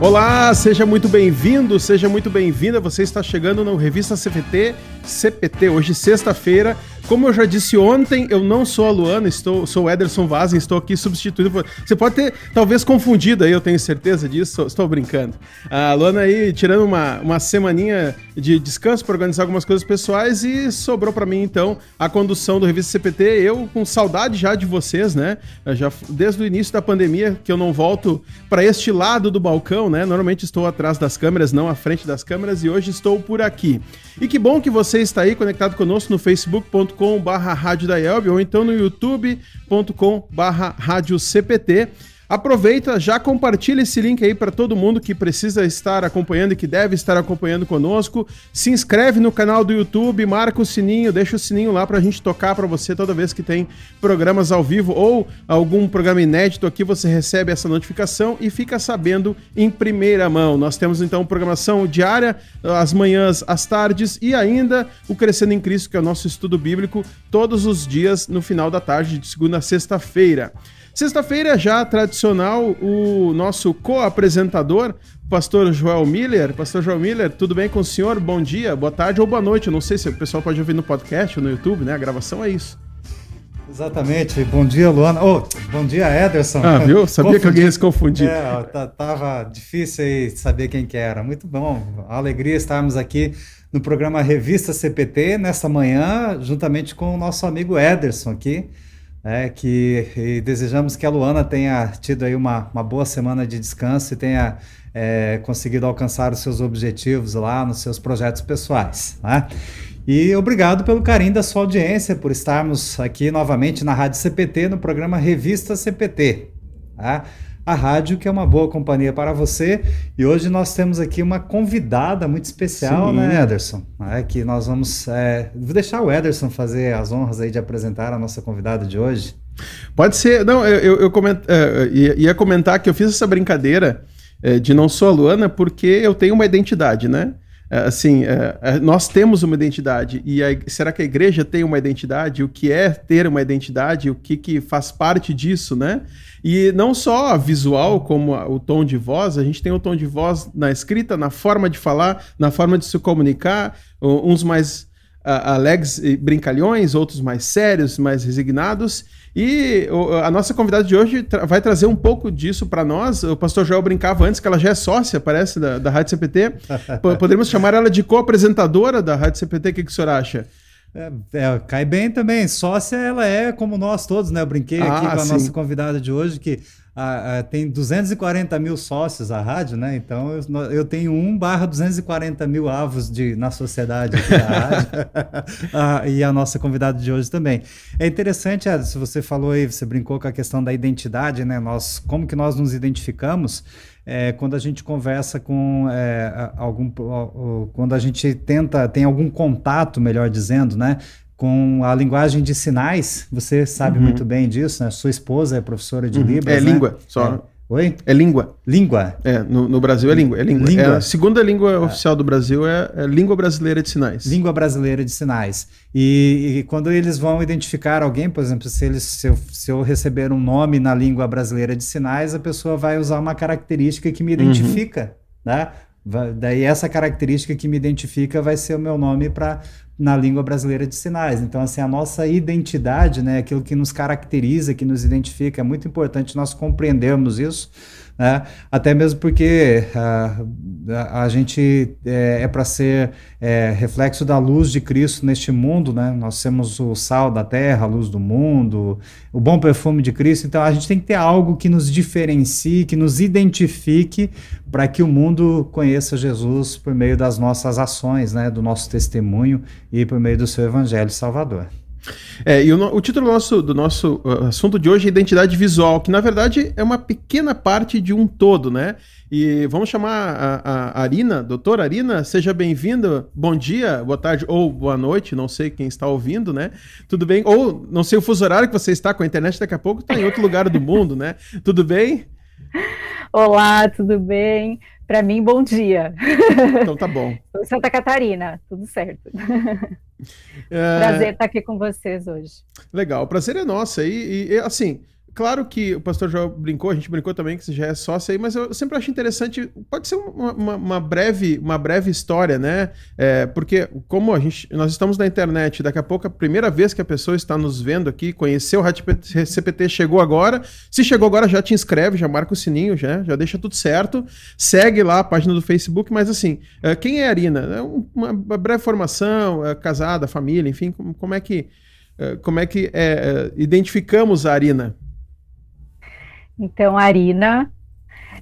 Olá, seja muito bem-vindo, seja muito bem-vinda. Você está chegando no Revista CPT, CPT, hoje sexta-feira. Como eu já disse ontem, eu não sou a Luana, estou, sou o Ederson Vaz, estou aqui substituindo. Você pode ter, talvez, confundido aí, eu tenho certeza disso, estou brincando. A Luana aí tirando uma, uma semaninha de descanso para organizar algumas coisas pessoais e sobrou para mim, então, a condução do Revista CPT. Eu com saudade já de vocês, né? Já Desde o início da pandemia que eu não volto para este lado do balcão, né? Normalmente estou atrás das câmeras, não à frente das câmeras, e hoje estou por aqui. E que bom que você está aí conectado conosco no facebook.com youtube.com barra rádio da Elbe ou então no youtube.com barra rádio CPT. Aproveita, já compartilha esse link aí para todo mundo que precisa estar acompanhando e que deve estar acompanhando conosco. Se inscreve no canal do YouTube, marca o sininho, deixa o sininho lá para a gente tocar para você toda vez que tem programas ao vivo ou algum programa inédito aqui, você recebe essa notificação e fica sabendo em primeira mão. Nós temos então programação diária, às manhãs, às tardes e ainda o Crescendo em Cristo, que é o nosso estudo bíblico, todos os dias no final da tarde, de segunda a sexta-feira. Sexta-feira já tradicional, o nosso co-apresentador, pastor Joel Miller. Pastor Joel Miller, tudo bem com o senhor? Bom dia, boa tarde ou boa noite. Eu não sei se o pessoal pode ouvir no podcast ou no YouTube, né? A gravação é isso. Exatamente. Bom dia, Luana. Oh, bom dia, Ederson. Ah, viu? Sabia Confundi. que alguém ia se confundir. É, tava difícil aí saber quem que era. Muito bom. A alegria estarmos aqui no programa Revista CPT nessa manhã, juntamente com o nosso amigo Ederson aqui é, que desejamos que a Luana tenha tido aí uma, uma boa semana de descanso e tenha é, conseguido alcançar os seus objetivos lá nos seus projetos pessoais. Né? E obrigado pelo carinho da sua audiência, por estarmos aqui novamente na Rádio CPT, no programa Revista CPT. Tá? A rádio, que é uma boa companhia para você. E hoje nós temos aqui uma convidada muito especial, Sim. né, Ederson? É, que nós vamos. É, vou deixar o Ederson fazer as honras aí de apresentar a nossa convidada de hoje. Pode ser. Não, eu, eu coment, uh, ia comentar que eu fiz essa brincadeira uh, de não sou a Luana porque eu tenho uma identidade, né? É, assim, é, é, nós temos uma identidade e a, será que a igreja tem uma identidade? O que é ter uma identidade? O que, que faz parte disso, né? E não só visual, como o tom de voz, a gente tem o tom de voz na escrita, na forma de falar, na forma de se comunicar, uns mais alegres e brincalhões, outros mais sérios, mais resignados. E a nossa convidada de hoje vai trazer um pouco disso para nós. O pastor Joel brincava antes que ela já é sócia, parece, da, da Rádio CPT. Poderíamos chamar ela de co-apresentadora da Rádio CPT. O que, que o senhor acha? É, é, cai bem também. Sócia, ela é como nós todos, né? Eu brinquei ah, aqui com a sim. nossa convidada de hoje que a, a, tem 240 mil sócios a rádio, né? Então eu, eu tenho 1 barra 240 mil avos de, na sociedade aqui da rádio. ah, e a nossa convidada de hoje também. É interessante, se você falou aí, você brincou com a questão da identidade, né? Nós, como que nós nos identificamos? É, quando a gente conversa com é, algum quando a gente tenta tem algum contato melhor dizendo né com a linguagem de sinais, você sabe uhum. muito bem disso, né? Sua esposa é professora de uhum. Libras, É né? língua, só. É. Oi? É língua. Língua. É, no, no Brasil é língua. É língua. língua. É, a segunda língua ah. oficial do Brasil é, é, língua brasileira de sinais. Língua brasileira de sinais. E, e, quando eles vão identificar alguém, por exemplo, se, eles, se, eu, se eu receber um nome na língua brasileira de sinais, a pessoa vai usar uma característica que me uhum. identifica, uhum. né? Daí essa característica que me identifica vai ser o meu nome para na língua brasileira de sinais. Então, assim, a nossa identidade, né, aquilo que nos caracteriza, que nos identifica, é muito importante nós compreendermos isso, né? até mesmo porque uh, a, a, gente é, é para ser é, reflexo da luz de Cristo neste mundo, né? nós temos o sal da terra, a luz do mundo, o bom perfume de Cristo, então a gente tem que ter algo que nos diferencie, que nos identifique para que o mundo conheça Jesus por meio das nossas ações, né? do nosso testemunho e por meio do seu evangelho salvador. É, e o, o, título do nosso, do nosso uh, assunto de hoje é identidade visual, que na verdade é uma pequena parte de um todo, né? E vamos chamar a, a Arina, doutora Arina, seja bem-vinda. Bom dia, boa tarde ou boa noite, não sei quem está ouvindo, né? Tudo bem? Ou não sei o fuso horário que você está com a internet, daqui a pouco está em outro lugar do mundo, né? Tudo bem? Olá, tudo bem? Para mim, bom dia. Então tá bom. Santa Catarina, tudo certo. É... Prazer estar aqui com vocês hoje. Legal, o prazer é nosso. E, e assim, Claro que o pastor já brincou, a gente brincou também que você já é sócio aí, mas eu sempre acho interessante, pode ser uma, uma, uma breve, uma breve história, né? É, porque como a gente, nós estamos na internet, daqui a pouco a primeira vez que a pessoa está nos vendo aqui, conheceu o CPT, chegou agora, se chegou agora já te inscreve, já marca o sininho, já, já deixa tudo certo, segue lá a página do Facebook, mas assim, é, quem é a Arina? É uma, breve formação, é casada, família, enfim, como, é que, é, como é que é, identificamos a Arina? Então, Arina,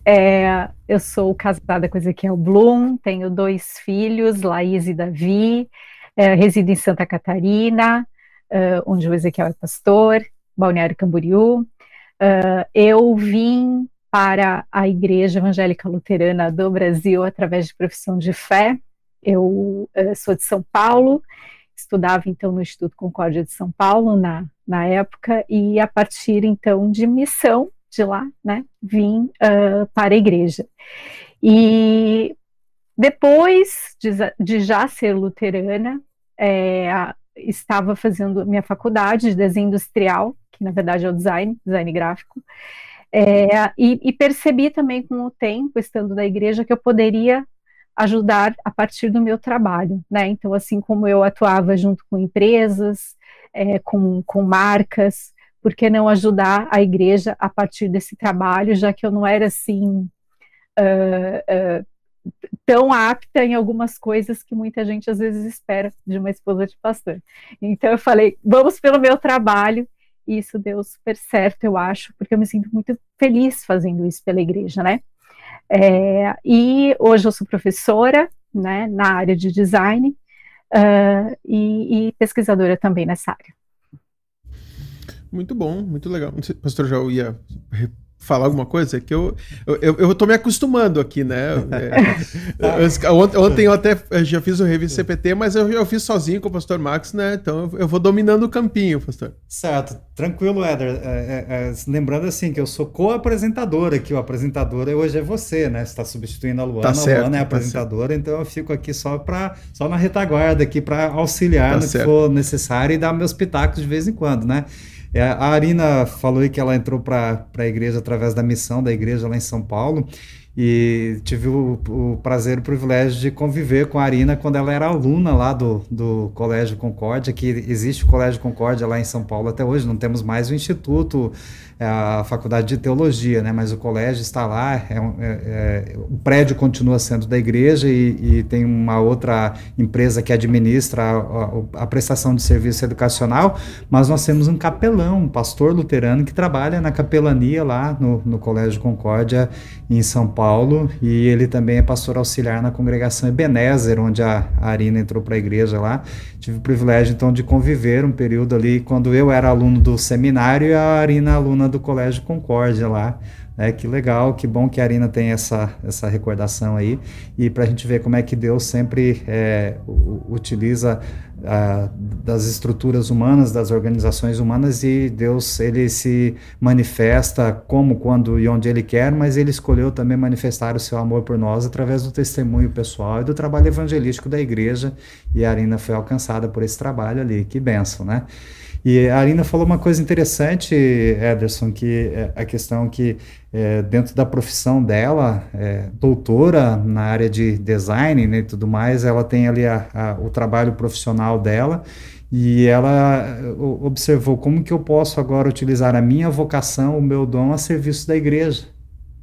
é, eu sou casada com Ezequiel Blum, tenho dois filhos, Laís e Davi, é, resido em Santa Catarina, é, onde o Ezequiel é pastor, Balneário Camboriú. É, eu vim para a Igreja Evangélica Luterana do Brasil através de profissão de fé. Eu é, sou de São Paulo, estudava então no Instituto Concórdia de São Paulo na, na época, e a partir então de missão, de lá, né, vim uh, para a igreja. E depois de, de já ser luterana, é, estava fazendo minha faculdade de desenho industrial, que na verdade é o design, design gráfico, é, e, e, percebi também com o tempo, estando na igreja, que eu poderia ajudar a partir do meu trabalho, né? Então, assim como eu atuava junto com empresas, é, com, com marcas, por que não ajudar a igreja a partir desse trabalho, já que eu não era assim uh, uh, tão apta em algumas coisas que muita gente às vezes espera de uma esposa de pastor. Então eu falei, vamos pelo meu trabalho, e isso deu super certo, eu acho, porque eu me sinto muito feliz fazendo isso pela igreja, né? É, e hoje eu sou professora, né, na área de design, uh, e, e pesquisadora também nessa área. Muito bom, muito legal. Não sei, pastor já ia falar alguma coisa? Que eu, eu, eu tô me acostumando aqui, né? É, eu, ontem eu até já fiz o revista CPT, mas eu, eu fiz sozinho com o pastor Max, né? Então eu vou dominando o campinho, pastor. Certo, tranquilo, Éder. É, é, é, lembrando assim que eu sou co-apresentador aqui, o apresentador hoje é você, né? Você está substituindo a Luana, tá certo, a Luana é a tá apresentadora, tá então eu fico aqui só para só na retaguarda aqui para auxiliar tá no certo. que for necessário e dar meus pitacos de vez em quando, né? É, a Arina falou aí que ela entrou para a igreja através da missão da igreja lá em São Paulo e tive o, o, prazer e o privilégio de conviver com a Arina quando ela era aluna lá do, do Colégio Concórdia, que existe o Colégio Concórdia lá em São Paulo até hoje, não temos mais o Instituto a faculdade de teologia, né? Mas o colégio está lá, é, é, é, o prédio continua sendo da igreja e, e, tem uma outra empresa que administra a, a, a, prestação de serviço educacional, mas nós temos um capelão, um pastor luterano que trabalha na capelania lá no, no Colégio Concórdia em São Paulo e ele também é pastor auxiliar na congregação Ebenezer, onde a, a Arina entrou para a igreja lá. Tive o privilégio então de conviver um período ali quando eu era aluno do seminário e a Arina aluna do Colégio Concórdia lá. É, que legal, que bom que a Arina tem essa, essa recordação aí. E para a gente ver como é que Deus sempre é, utiliza a, das estruturas humanas, das organizações humanas, e Deus ele se manifesta como, quando e onde Ele quer, mas Ele escolheu também manifestar o seu amor por nós através do testemunho pessoal e do trabalho evangelístico da igreja. E a Arina foi alcançada por esse trabalho ali. Que benção, né? E a Arina falou uma coisa interessante, Ederson, que é a questão que é, dentro da profissão dela, é, doutora na área de design né, e tudo mais, ela tem ali a, a, o trabalho profissional dela e ela observou como que eu posso agora utilizar a minha vocação, o meu dom a serviço da igreja.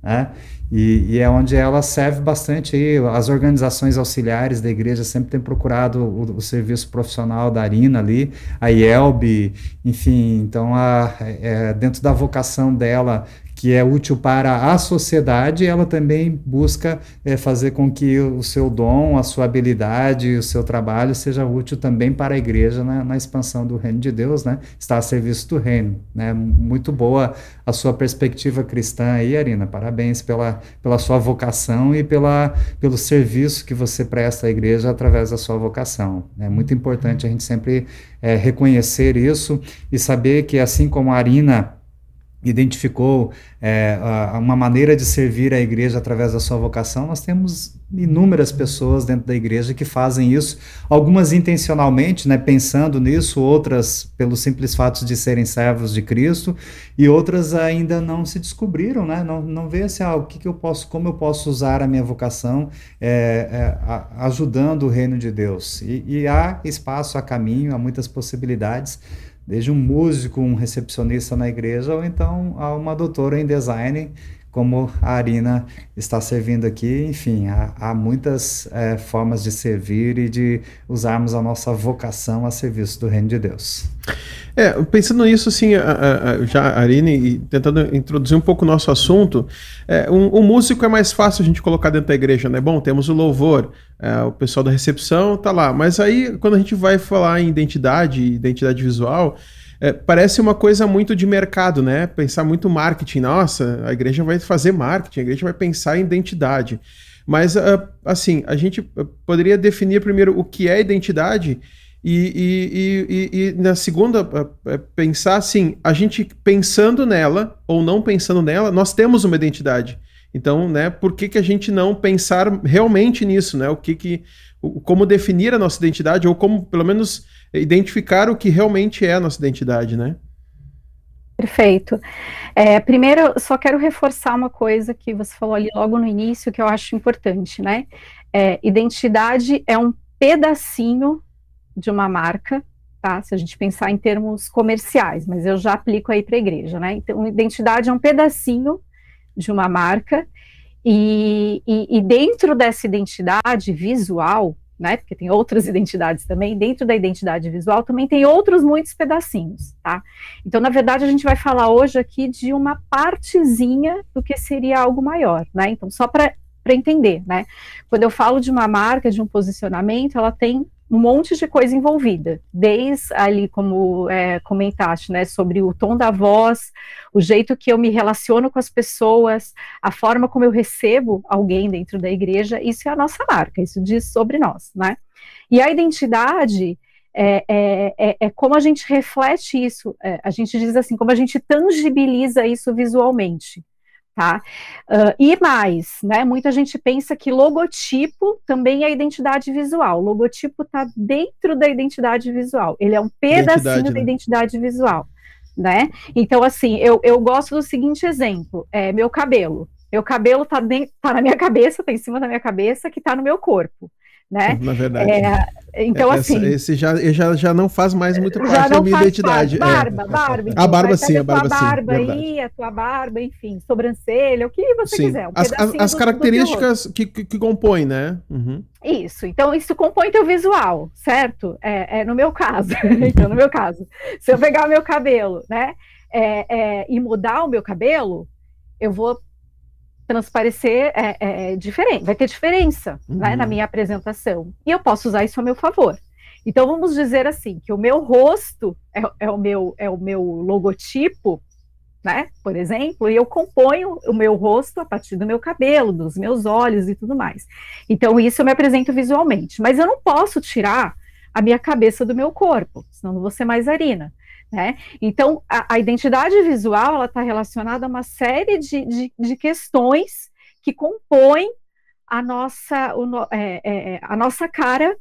Né? E, e, é onde ela serve bastante aí. As organizações auxiliares da igreja sempre têm procurado o, o serviço profissional da Arina ali, a IELB, enfim. Então, a, é, dentro da vocação dela que é útil para a sociedade, ela também busca é, fazer com que o seu dom, a sua habilidade, o seu trabalho seja útil também para a igreja na, na expansão do reino de Deus, né? Está a serviço do reino, né? Muito boa a sua perspectiva cristã aí, Arina. Parabéns pela, pela sua vocação e pela, pelo serviço que você presta à igreja através da sua vocação. É muito importante a gente sempre é, reconhecer isso e saber que assim como a Arina identificou é, uma maneira de servir a igreja através da sua vocação, nós temos inúmeras pessoas dentro da igreja que fazem isso, algumas intencionalmente, né, pensando nisso, outras pelo simples fato de serem servos de Cristo, e outras ainda não se descobriram, né, não, não vê assim, ah, o que, que eu posso, como eu posso usar a minha vocação é, é, ajudando o reino de Deus. E, e há espaço, há caminho, há muitas possibilidades, desde um músico, um recepcionista na igreja, ou então a uma doutora em design como a Arina está servindo aqui. Enfim, há, há muitas é, formas de servir e de usarmos a nossa vocação a serviço do reino de Deus. É, pensando nisso, assim, a, a, já a Arine, tentando introduzir um pouco o nosso assunto, é, um, um, músico é mais fácil a gente colocar dentro da igreja, né? Bom, temos o louvor, é, o pessoal da recepção tá lá, mas aí quando a gente vai falar em identidade, identidade visual, é, parece uma coisa muito de mercado, né? Pensar muito marketing. Nossa, a igreja vai fazer marketing, a igreja vai pensar em identidade. Mas, uh, assim, a gente poderia definir primeiro o que é identidade e, e, e, e na segunda, uh, pensar assim, a gente pensando nela ou não pensando nela, nós temos uma identidade. Então, né, por que, que a gente não pensar realmente nisso, né? O que que, como definir a nossa identidade ou como, pelo menos, identificar o que realmente é a nossa identidade, né? Perfeito. É, primeiro, só quero reforçar uma coisa que você falou ali logo no início, que eu acho importante, né? É, identidade é um pedacinho de uma marca, tá? Se a gente pensar em termos comerciais, mas eu já aplico aí para a igreja, né? Então, identidade é um pedacinho de uma marca, e, e, e dentro dessa identidade visual, né? Porque tem outras identidades também. Dentro da identidade visual também tem outros muitos pedacinhos, tá? Então, na verdade, a gente vai falar hoje aqui de uma partezinha do que seria algo maior, né? Então, só para entender, né? Quando eu falo de uma marca, de um posicionamento, ela tem um monte de coisa envolvida, desde ali, como é, comentaste, né, sobre o tom da voz, o jeito que eu me relaciono com as pessoas, a forma como eu recebo alguém dentro da igreja, isso é a nossa marca, isso diz sobre nós, né? E a identidade é, é, é, é como a gente reflete isso, é, a gente diz assim, como a gente tangibiliza isso visualmente tá? Uh, e mais, né? Muita gente pensa que logotipo também é identidade visual. O logotipo está dentro da identidade visual. Ele é um pedacinho identidade, da né? identidade visual, né? Então, assim, eu, eu gosto do seguinte exemplo: é meu cabelo. Meu cabelo tá, tá na minha cabeça, tá em cima da minha cabeça, que tá no meu corpo né? Na verdade. É, então, Essa, assim. Esse já, já, já não faz mais muito parte da minha identidade. Barba, é. barba. Então, a barba sim, a barba sim. A barba aí, a tua barba, enfim, sobrancelha, o que você sim. quiser. Um as, as, as características que, que, que, compõem, né? Uhum. Isso, então isso compõe teu visual, certo? É, é no meu caso. então, no meu caso, se eu pegar o meu cabelo, né? É, é, e mudar o meu cabelo, eu vou transparecer é, é, diferente, vai ter diferença uhum. né, na uhum. minha apresentação. E eu posso usar isso a meu favor. Então vamos dizer assim que o meu rosto é, é, o meu é o meu logotipo, né? Por exemplo, e eu componho o meu rosto a partir do meu cabelo, dos meus olhos e tudo mais. Então isso eu me apresento visualmente, mas eu não posso tirar a minha cabeça do meu corpo, senão não vou ser mais Arina. Né? Então, a, a, identidade visual está relacionada a uma série de, de, de questões que compõem a nossa, o, é, é, é, a nossa cara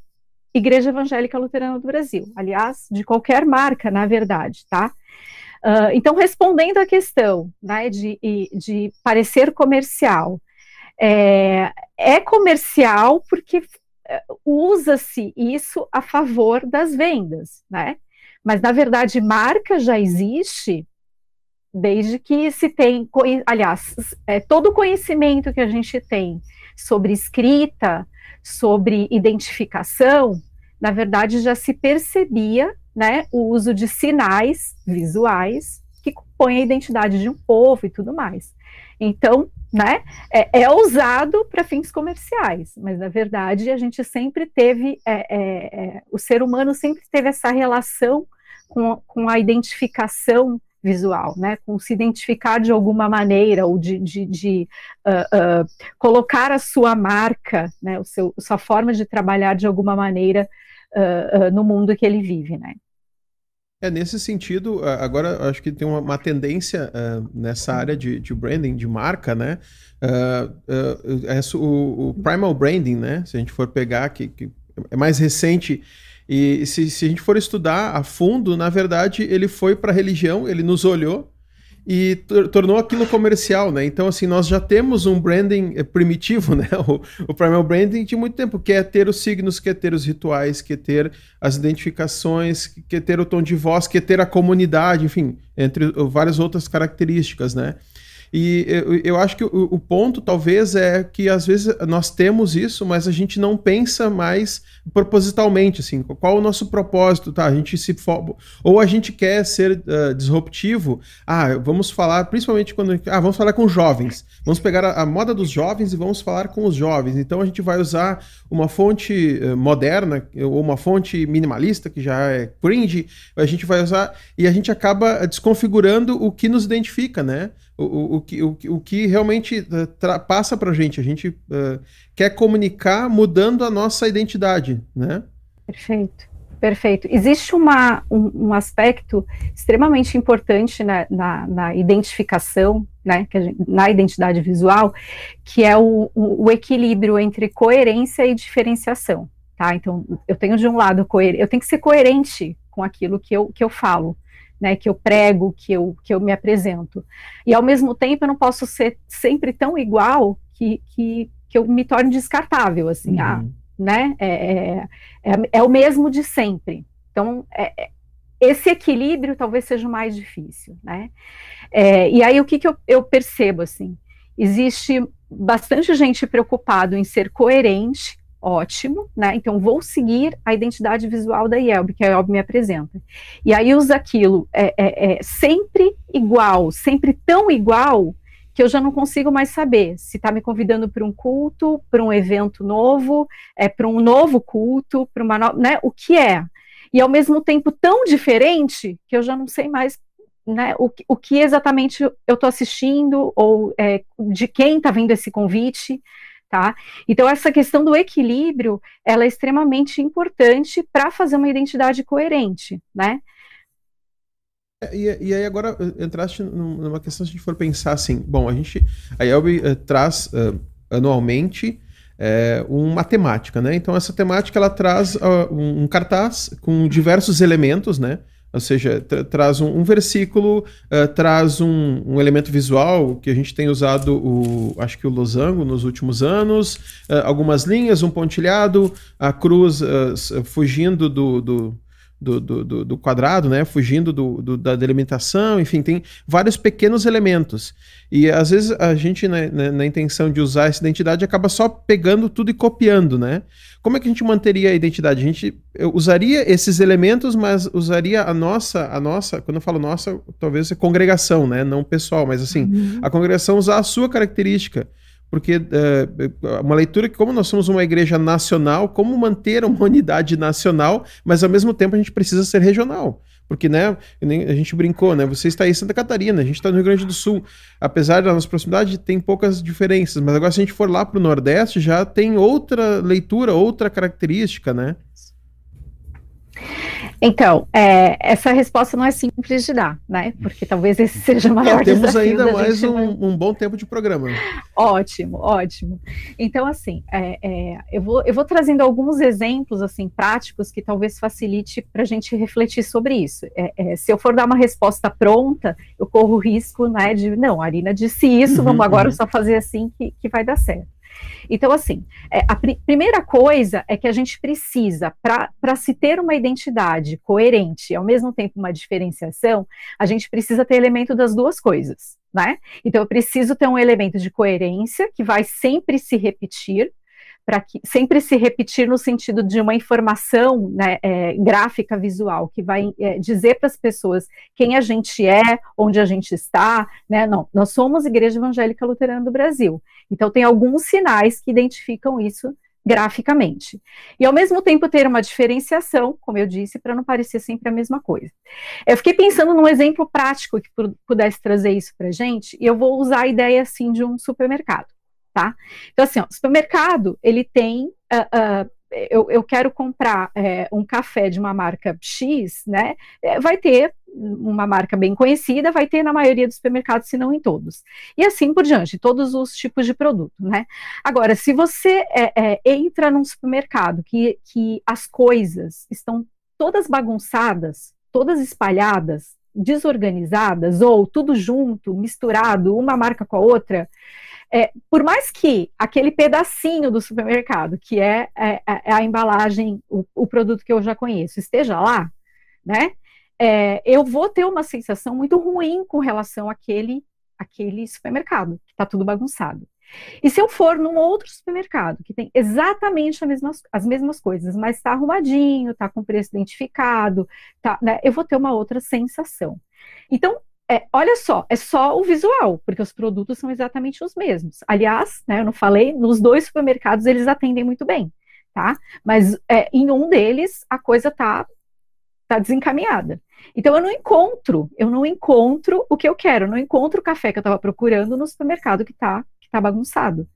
Igreja Evangélica Luterana do Brasil. Aliás, de qualquer marca, na verdade, tá? Uh, então, respondendo à questão né, de, de parecer comercial, é, é comercial porque é, usa-se isso a favor das vendas, né? Mas, na verdade, marca já existe desde que se tem, aliás, é, todo o conhecimento que a gente tem sobre escrita, sobre identificação, na verdade já se percebia, né, o uso de sinais visuais que compõem a identidade de um povo e tudo mais. Então, né, é, é usado para fins comerciais, mas na verdade a gente sempre teve, é, é, é, o ser humano sempre teve essa relação com, com a identificação visual, né, com se identificar de alguma maneira ou de, de, de uh, uh, colocar a sua marca, né, o seu, sua forma de trabalhar de alguma maneira uh, no mundo que ele vive, né. É, nesse sentido, agora acho que tem uma, uma tendência uh, nessa área de, de, branding, de marca, né? Uh, uh, o, o, primal branding, né? Se a gente for pegar, que, que é mais recente, e se, se, a gente for estudar a fundo, na verdade, ele foi para a religião, ele nos olhou e tornou aquilo comercial, né? Então, assim, nós já temos um branding eh, primitivo, né? O, o primal branding de muito tempo, que é ter os signos, que é ter os rituais, que é ter as identificações, que é ter o tom de voz, que é ter a comunidade, enfim, entre várias outras características, né? E eu, eu acho que o, o, ponto, talvez, é que às vezes nós temos isso, mas a gente não pensa mais propositalmente, assim, qual o nosso propósito, tá? A gente se ou a gente quer ser uh, disruptivo, ah, vamos falar, principalmente quando, ah, vamos falar com jovens, vamos pegar a, a, moda dos jovens e vamos falar com os jovens. Então a gente vai usar uma fonte uh, moderna ou uma fonte minimalista que já é cringe, a gente vai usar e a gente acaba desconfigurando o que nos identifica, né? O, o, que, o, o que realmente uh, passa para a gente. A gente uh, quer comunicar mudando a nossa identidade, né? Perfeito, perfeito. Existe uma, um, um aspecto extremamente importante na, na, na identificação, né, gente, na identidade visual, que é o, o, o equilíbrio entre coerência e diferenciação. Tá? Então, eu tenho de um lado, eu tenho que ser coerente com aquilo que eu, que eu falo né, que eu prego, que eu, que eu me apresento. E ao mesmo tempo eu não posso ser sempre tão igual que, que, que eu me torne descartável, assim, ah, uhum. ah, né, é, é, é, é, o mesmo de sempre. Então, é, é, esse equilíbrio talvez seja o mais difícil, né, é, e aí o que, que eu, eu percebo, assim, existe bastante gente preocupado em ser coerente ótimo, né? Então vou seguir a identidade visual da IELB, que a IELB me apresenta. E aí usa aquilo é, é, é, sempre igual, sempre tão igual, que eu já não consigo mais saber se está me convidando para um culto, para um evento novo, é, para um novo culto, para uma nova, né? O que é? E ao mesmo tempo tão diferente que eu já não sei mais né, o, o que exatamente eu estou assistindo ou é, de quem está vindo esse convite tá? Então essa questão do equilíbrio, ela é extremamente importante para fazer uma identidade coerente, né? É, e, e, aí agora eh, entraste numa questão se a gente for pensar assim, bom, a gente, a Elbe uh, traz uh, anualmente uma temática, né? Então essa temática ela traz um cartaz com diversos elementos, né? Ou seja, tra traz um, um versículo, uh, traz um, um, elemento visual que a gente tem usado, o, acho que o losango nos últimos anos, uh, algumas linhas, um pontilhado, a cruz uh, fugindo do, do do, do, do, quadrado, né? Fugindo do, do, da delimitação, enfim, tem vários pequenos elementos. E às vezes a gente, né, na, na, intenção de usar essa identidade, acaba só pegando tudo e copiando, né? Como é que a gente manteria a identidade? A gente usaria esses elementos, mas usaria a nossa, a nossa, quando eu falo nossa, talvez é congregação, né? Não pessoal, mas assim, uhum. a congregação usar a sua característica porque uh, uma leitura que, como nós somos uma igreja nacional, como manter uma unidade nacional, mas ao mesmo tempo a gente precisa ser regional. Porque, né, a gente brincou, né? Você está aí em Santa Catarina, a gente está no Rio Grande do Sul. Apesar da nossa proximidade, tem poucas diferenças. Mas agora, se a gente for lá para o Nordeste, já tem outra leitura, outra característica, né? Então, é, essa resposta não é simples de dar, né? Porque talvez esse seja o maior é, Temos ainda mais um, um, bom tempo de programa. Ótimo, ótimo. Então, assim, é, é, eu, vou, eu vou trazendo alguns exemplos, assim, práticos que talvez facilite para a gente refletir sobre isso. É, é, se eu for dar uma resposta pronta, eu corro o risco, né, de, não, a Arina disse isso, uhum, vamos agora uhum. só fazer assim que, que vai dar certo. Então, assim, é, a pr primeira coisa é que a gente precisa, para se ter uma identidade coerente e ao mesmo tempo uma diferenciação, a gente precisa ter elemento das duas coisas, né? Então, eu preciso ter um elemento de coerência que vai sempre se repetir, para que sempre se repetir no sentido de uma informação né, é, gráfica visual que vai é, dizer para as pessoas quem a gente é, onde a gente está, né? Não, nós somos Igreja Evangélica Luterana do Brasil. Então tem alguns sinais que identificam isso graficamente. E ao mesmo tempo ter uma diferenciação, como eu disse, para não parecer sempre a mesma coisa. Eu fiquei pensando num exemplo prático que pudesse trazer isso para gente, e eu vou usar a ideia assim de um supermercado tá? Então, assim, ó, o supermercado, ele tem uh, uh, eu, eu quero comprar é, um café de uma marca X, né? É, vai ter uma marca bem conhecida, vai ter na maioria dos supermercados, se não em todos. E assim por diante, todos os tipos de produto, né? Agora, se você é, é, entra num supermercado que, que as coisas estão todas bagunçadas, todas espalhadas, desorganizadas, ou tudo junto, misturado, uma marca com a outra, é, por mais que aquele pedacinho do supermercado, que é, é, é a embalagem, o, o, produto que eu já conheço, esteja lá, né? É, eu vou ter uma sensação muito ruim com relação àquele, àquele supermercado, que está tudo bagunçado. E se eu for num outro supermercado que tem exatamente mesmas, as mesmas coisas, mas está arrumadinho, está com preço identificado, tá, né, eu vou ter uma outra sensação. Então, é, olha só, é só o visual, porque os produtos são exatamente os mesmos. Aliás, né, eu não falei, nos dois supermercados eles atendem muito bem, tá? Mas é, em um deles a coisa tá, tá desencaminhada. Então eu não encontro, eu não encontro o que eu quero, eu não encontro o café que eu estava procurando no supermercado que está que tá bagunçado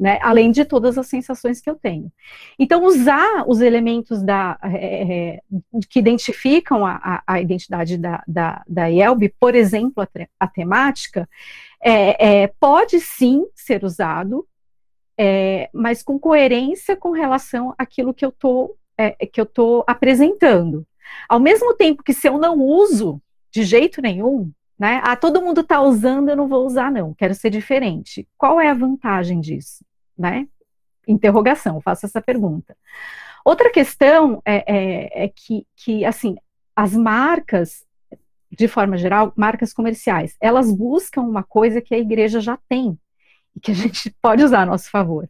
né? Além de todas as sensações que eu tenho. Então, usar os elementos da, é, que identificam a, a identidade da, da, da IELB, por exemplo, a, a temática, é, é, pode sim ser usado, é, mas com coerência com relação àquilo que eu estou é, que eu estou apresentando. Ao mesmo tempo que se eu não uso de jeito nenhum, né? Ah, todo mundo está usando, eu não vou usar, não, quero ser diferente. Qual é a vantagem disso? Né? Interrogação, faço essa pergunta. Outra questão é, é, é que, que, assim, as marcas, de forma geral, marcas comerciais, elas buscam uma coisa que a igreja já tem e que a gente pode usar a nosso favor,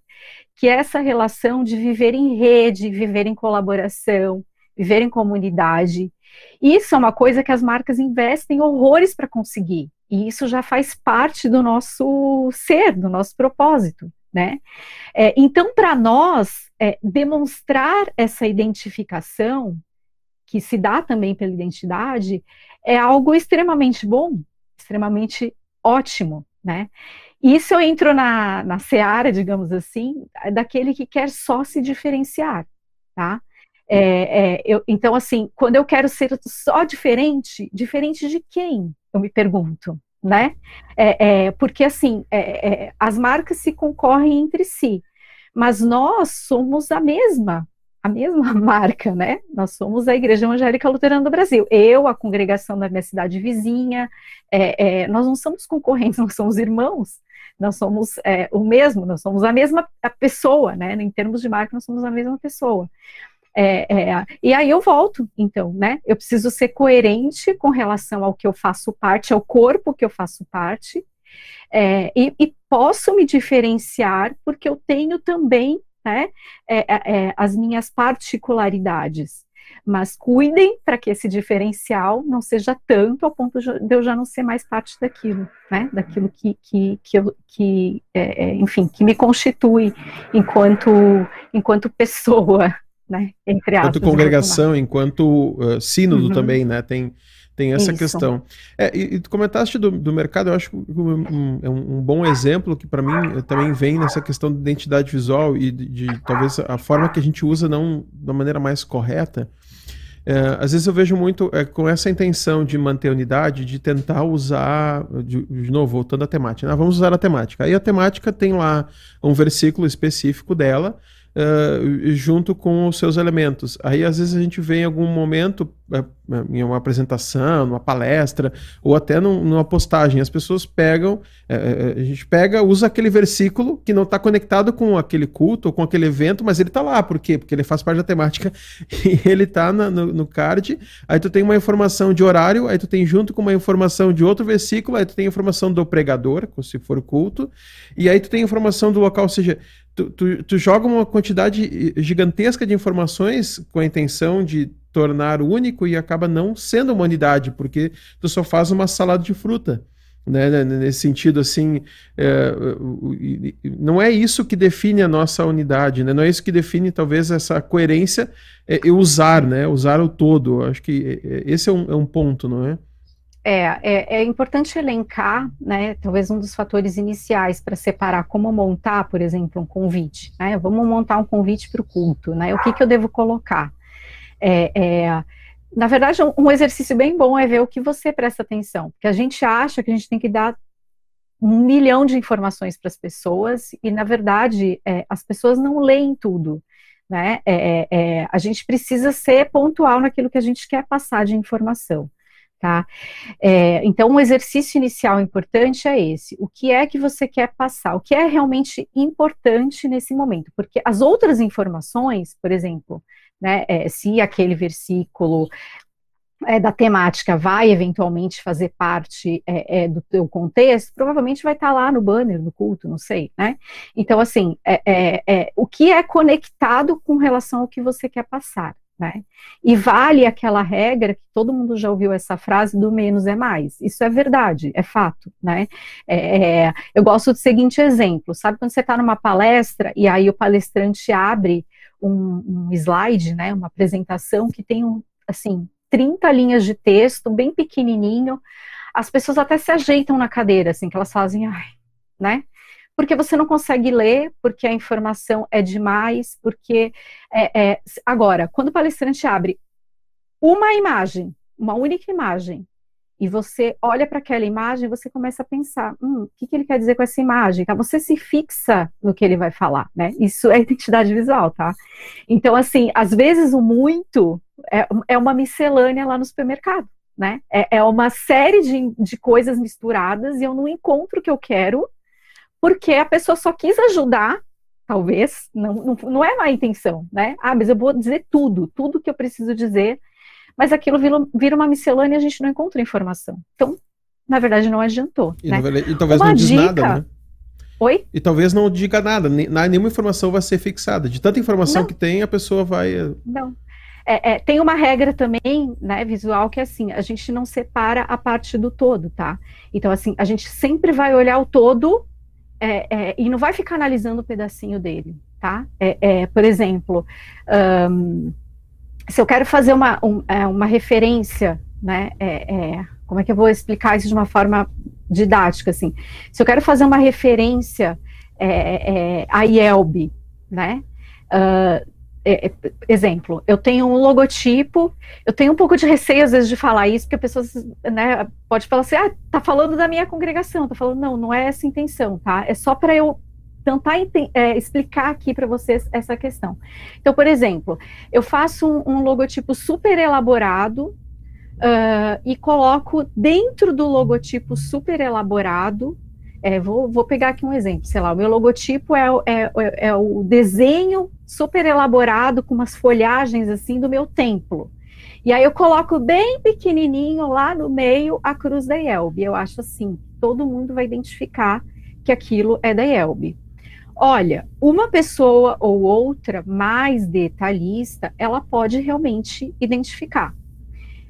que é essa relação de viver em rede, viver em colaboração, viver em comunidade. Isso é uma coisa que as marcas investem horrores para conseguir. E isso já faz parte do nosso ser, do nosso propósito né? É, então, para nós, é, demonstrar essa identificação, que se dá também pela identidade, é algo extremamente bom, extremamente ótimo, né? Isso eu entro na, na seara, digamos assim, daquele que quer só se diferenciar, tá? É, é, eu, então, assim, quando eu quero ser só diferente, diferente de quem? Eu me pergunto, né? É, é porque assim, é, é, as marcas se concorrem entre si, mas nós somos a mesma, a mesma marca, né? Nós somos a Igreja Evangélica Luterana do Brasil. Eu, a congregação da minha cidade vizinha, é, é, nós não somos concorrentes, nós somos irmãos. Nós somos o mesmo, nós somos a mesma pessoa, né? Em termos de marca, nós somos a mesma pessoa. É, é, e aí eu volto, então, né? Eu preciso ser coerente com relação ao que eu faço parte, ao corpo que eu faço parte, é, e, e, posso me diferenciar porque eu tenho também né, é, é, é, as minhas particularidades. Mas cuidem para que esse diferencial não seja tanto ao ponto de eu já não ser mais parte daquilo, né? Daquilo que, que, que, eu, que enfim, que me constitui enquanto, enquanto pessoa, né? Entre aspas. Enquanto congregação, enquanto uh, sínodo uhum. também, né? Tem, tem essa Isso. questão. É, e, e tu comentaste do, do mercado, eu acho que um, é um, um, bom exemplo que para mim também vem nessa questão de identidade visual e de, de, talvez a forma que a gente usa não da maneira mais correta. É, às vezes eu vejo muito é, com essa intenção de manter a unidade, de tentar usar, de, de novo, voltando à temática, né? vamos usar a temática. Aí a temática tem lá um versículo específico dela, uh, junto com os seus elementos. Aí, às vezes, a gente vê em algum momento, uh, em uma apresentação, numa palestra, ou até num, numa postagem, as pessoas pegam, uh, a gente pega, usa aquele versículo que não está conectado com aquele culto ou com aquele evento, mas ele está lá. Por quê? Porque ele faz parte da temática e ele está no, no card. Aí tu tem uma informação de horário, aí tu tem junto com uma informação de outro versículo, aí tu tem informação do pregador, se for culto, e aí tu tem informação do local, ou seja, tu, tu, tu joga uma quantidade gigantesca de informações com a intenção de tornar único e acaba não sendo uma unidade, porque tu só faz uma salada de fruta. Né, nesse sentido, assim, é, não é isso que define a nossa unidade, né? não é isso que define talvez essa coerência é, e usar, né? usar o todo. Acho que é, é, esse é um, é um ponto, não é? É, é, é, importante elencar, né, talvez um dos fatores iniciais para separar como montar, por exemplo, um convite, né, vamos montar um convite para o culto, né, o que, que eu devo colocar? É, é, na verdade, um, exercício bem bom é ver o que você presta atenção, porque a gente acha que a gente tem que dar um milhão de informações para as pessoas, e na verdade, é, as pessoas não leem tudo, né, é, é, a gente precisa ser pontual naquilo que a gente quer passar de informação. Tá? É, então, um exercício inicial importante é esse. O que é que você quer passar? O que é realmente importante nesse momento? Porque as outras informações, por exemplo, né, é, se aquele versículo é, da temática vai eventualmente fazer parte é, é, do teu contexto, provavelmente vai estar lá no banner do culto, não sei, né? Então, assim, é, o que é conectado com relação ao que você quer passar, né? E vale aquela regra que todo mundo já ouviu essa frase do menos é mais. Isso é verdade, é fato, né? É, é eu gosto do seguinte exemplo: sabe quando você está numa palestra e aí o palestrante abre um, um slide, né? Uma apresentação que tem um, assim 30 linhas de texto, bem pequenininho. As pessoas até se ajeitam na cadeira, assim, que elas fazem, ai, né? Porque você não consegue ler, porque a informação é demais, porque é, é, agora, quando o palestrante abre uma imagem, uma única imagem, e você olha para aquela imagem, você começa a pensar, hum, o que, que, ele quer dizer com essa imagem? Tá? Você se fixa no que ele vai falar, né? Isso é identidade visual, tá? Então, assim, às vezes o muito é, é uma miscelânea lá no supermercado, né? É, é uma série de, de coisas misturadas e eu não encontro o que eu quero porque a pessoa só quis ajudar, talvez, não, não, não é má intenção, né? Ah, mas eu vou dizer tudo, tudo que eu preciso dizer, mas aquilo vira, vira uma miscelânea e a gente não encontra informação. Então, na verdade, não adiantou. E, né? e talvez uma não diz dica... nada, né? Oi? E talvez não diga nada, nenhuma informação vai ser fixada. De tanta informação não. que tem, a pessoa vai. Eh, não. É, é, tem uma regra também, né, visual, que é assim, a gente não separa a parte do todo, tá? Então, assim, a gente sempre vai olhar o todo é, é, e não vai ficar analisando o pedacinho dele, tá? É, é por exemplo, um, se eu quero fazer uma, um, é, uma referência, né? É, como é que eu vou explicar isso de uma forma didática, assim? Se eu quero fazer uma referência a IELB, né? Uh, é, é, exemplo, eu tenho um logotipo, eu tenho um pouco de receio às vezes de falar isso, porque a pessoa né, pode falar assim, ah, tá falando da minha congregação, tá falando, não, não é essa a intenção, tá? É só para eu tentar é, explicar aqui para vocês essa questão. Então, por exemplo, eu faço um, um logotipo super elaborado uh, e coloco dentro do logotipo super elaborado é, vou, vou, pegar aqui um exemplo, sei lá, o meu logotipo é, é, é, o desenho super elaborado com umas folhagens assim do meu templo. E aí eu coloco bem pequenininho lá no meio a cruz da Elbe. Eu acho assim, todo mundo vai identificar que aquilo é da Elbe. Olha, uma pessoa ou outra mais detalhista, ela pode realmente identificar.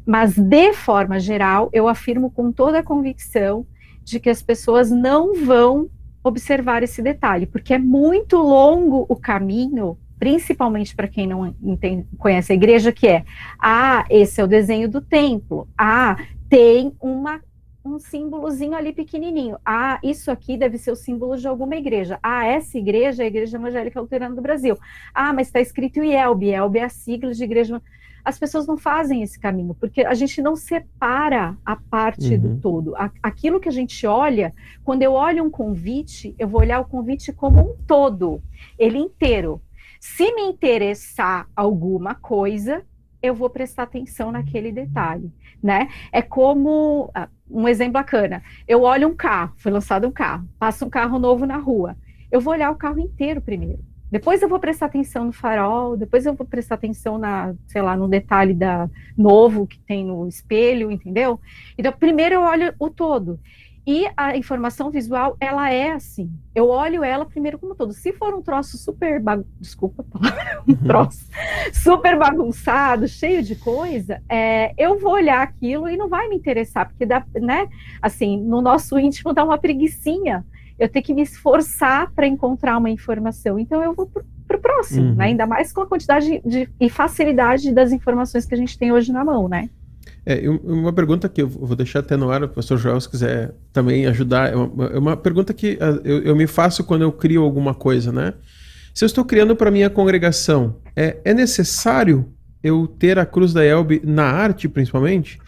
Mas de forma geral, eu afirmo com toda a convicção de que as pessoas não vão observar esse detalhe, porque é muito longo o caminho, principalmente para quem não entende, conhece a igreja, que é, ah, esse é o desenho do templo, ah, tem uma um símbolozinho ali pequenininho. Ah, isso aqui deve ser o símbolo de alguma igreja. Ah, essa igreja é a Igreja Evangélica Luterana do Brasil. Ah, mas está escrito IELB. IELB é a sigla de Igreja as pessoas não fazem esse caminho, porque a gente não separa a parte uhum. do todo. Aquilo que a gente olha, quando eu olho um convite, eu vou olhar o convite como um todo, ele inteiro. Se me interessar alguma coisa, eu vou prestar atenção naquele detalhe, né? É como ah, um exemplo bacana. Eu olho um carro, foi lançado um carro, passa um carro novo na rua. Eu vou olhar o carro inteiro primeiro. Depois eu vou prestar atenção no farol, depois eu vou prestar atenção na, sei lá, no detalhe da novo que tem no espelho, entendeu? Então, primeiro eu olho o todo. E a informação visual, ela é assim. Eu olho ela primeiro como todo. Se for um troço super bagun... desculpa, um uhum. troço super bagunçado, cheio de coisa, é, eu vou olhar aquilo e não vai me interessar, porque dá, né? Assim, no nosso íntimo dá uma preguiçinha eu tenho que me esforçar para encontrar uma informação. Então eu vou para o próximo, uhum. né? Ainda mais com a quantidade de, e facilidade das informações que a gente tem hoje na mão, né? É, uma pergunta que eu vou deixar até no ar, o pastor Joel, se quiser também ajudar, é uma, é uma pergunta que ah, eu, eu, me faço quando eu crio alguma coisa, né? Se eu estou criando para minha congregação, é, é necessário eu ter a cruz da Elbe na arte, principalmente?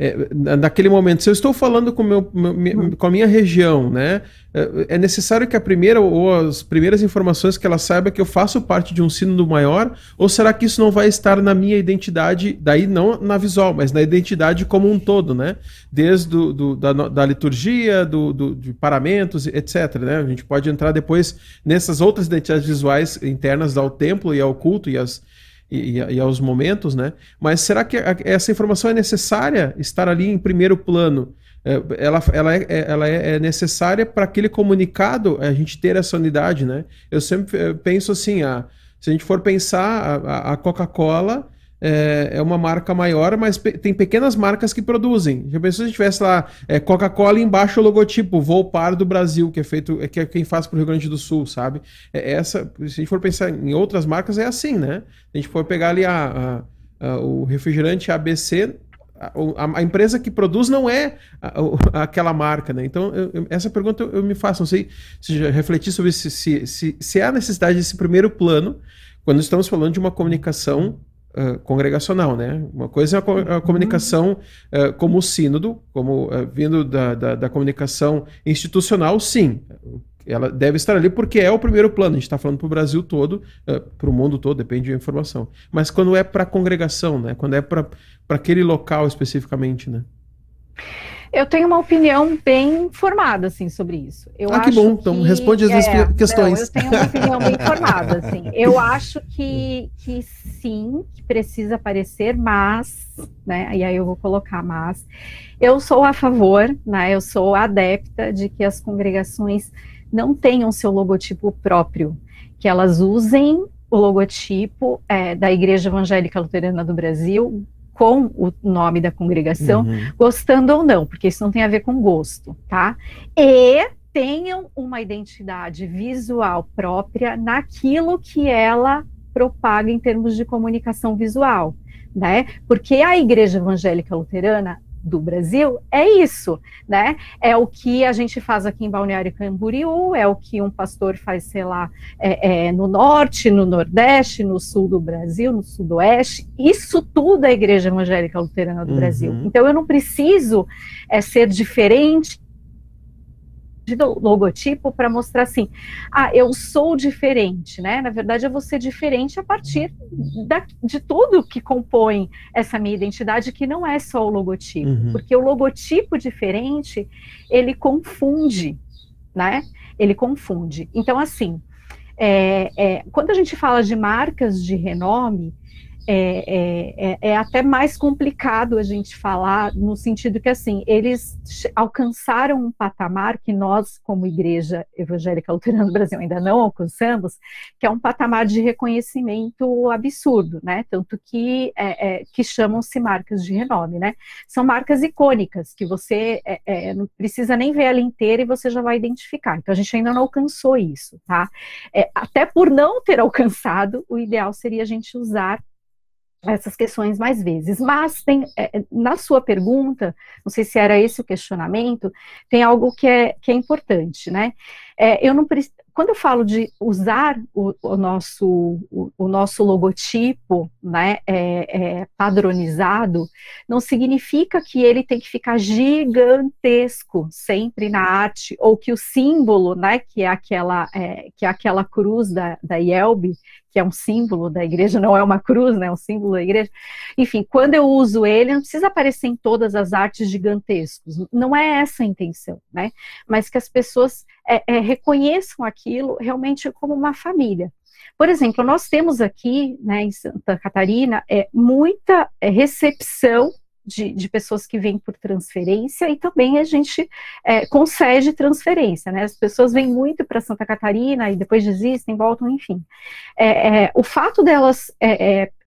É, naquele momento, se eu estou falando com, meu, meu, com a minha região, né, é, é necessário que a primeira ou as primeiras informações que ela saiba que eu faço parte de um sino maior, ou será que isso não vai estar na minha identidade, daí não na visual, mas na identidade como um todo, né? Desde do, do da, da, liturgia, do, do, de paramentos, etc. Né? A gente pode entrar depois nessas outras identidades visuais internas ao templo e ao culto e as e, e, aos momentos, né? Mas será que a, essa informação é necessária estar ali em primeiro plano? É, ela, ela, é, é ela é, é necessária para aquele comunicado, a gente ter essa unidade, né? Eu sempre eh, penso assim, ah, se a gente for pensar, a, a Coca-Cola é, é, uma marca maior, mas pe tem pequenas marcas que produzem. Já pensou se tivesse lá é, Coca-Cola embaixo o logotipo Volpar do Brasil, que é feito, é, que é quem faz para o Rio Grande do Sul, sabe? É essa, se a gente for pensar em outras marcas, é assim, né? A gente for pegar ali a, a, a o refrigerante ABC, a, a, empresa que produz não é aquela marca, né? Então, eu, eu, essa pergunta eu, eu, me faço, não sei se já refletir sobre se, se, se, se há necessidade desse primeiro plano, quando estamos falando de uma comunicação uh, congregacional, né? Uma coisa é a, a comunicação uh, como sínodo, como uh, vindo da, da, da, comunicação institucional, sim. Ela deve estar ali porque é o primeiro plano. A gente está falando para o Brasil todo, para o mundo todo, depende da informação. Mas quando é para a congregação, né? Quando é para aquele local especificamente, né? Eu tenho uma opinião bem formada, assim, sobre isso. Eu ah, que bom. Então, que, então, responde as é, questões. Não, eu tenho uma opinião bem formada, assim. Eu acho que, que sim, que precisa aparecer, mas, né, e aí eu vou colocar mas, eu sou a favor, né, eu sou adepta de que as congregações não tenham seu logotipo próprio, que elas usem o logotipo é, da Igreja Evangélica Luterana do Brasil com o nome da congregação, uhum. gostando ou não, porque isso não tem a ver com gosto, tá? E tenham uma identidade visual própria naquilo que ela propaga em termos de comunicação visual, né? Porque a Igreja Evangélica Luterana do Brasil é isso, né? É o que a gente faz aqui em Balneário Camboriú, é o que um pastor faz, sei lá, é, é, no norte, no nordeste, no sul do Brasil, no sudoeste. Isso tudo é a Igreja Evangélica Luterana do uhum. Brasil. Então eu não preciso é, ser diferente de logotipo para mostrar assim, ah, eu sou diferente, né? Na verdade, eu vou ser diferente a partir da, de tudo que compõe essa minha identidade, que não é só o logotipo, uhum. porque o logotipo diferente, ele confunde, né? Ele confunde. Então, assim, é, é, quando a gente fala de marcas de renome, é, é, é, é, até mais complicado a gente falar, no sentido que, assim, eles alcançaram um patamar que nós, como Igreja Evangélica Luterana do Brasil, ainda não alcançamos, que é um patamar de reconhecimento absurdo, né? Tanto que, é, é, que chamam-se marcas de renome, né? São marcas icônicas, que você é, não precisa nem ver ela inteira e você já vai identificar. Então, a gente ainda não alcançou isso, tá? até por não ter alcançado, o ideal seria a gente usar essas questões mais vezes. Mas tem, é, na sua pergunta, não sei se era esse o questionamento, tem algo que é, que é importante, né? É, eu não quando eu falo de usar o, o nosso, o, o, nosso logotipo né, é, é, padronizado, não significa que ele tem que ficar gigantesco sempre na arte, ou que o símbolo, né, que é aquela, é, que é aquela cruz da, da Yelbe, que é um símbolo da igreja, não é uma cruz, né, é um símbolo da igreja. Enfim, quando eu uso ele, não precisa aparecer em todas as artes gigantescas, não é essa a intenção, né, mas que as pessoas é, é, reconheçam aquilo realmente como uma família. Por exemplo, nós temos aqui, né, em Santa Catarina, é, muita é, recepção de, de, pessoas que vêm por transferência e também a gente é, concede transferência, né? As pessoas vêm muito para Santa Catarina e depois desistem, voltam, enfim. É, é, o fato delas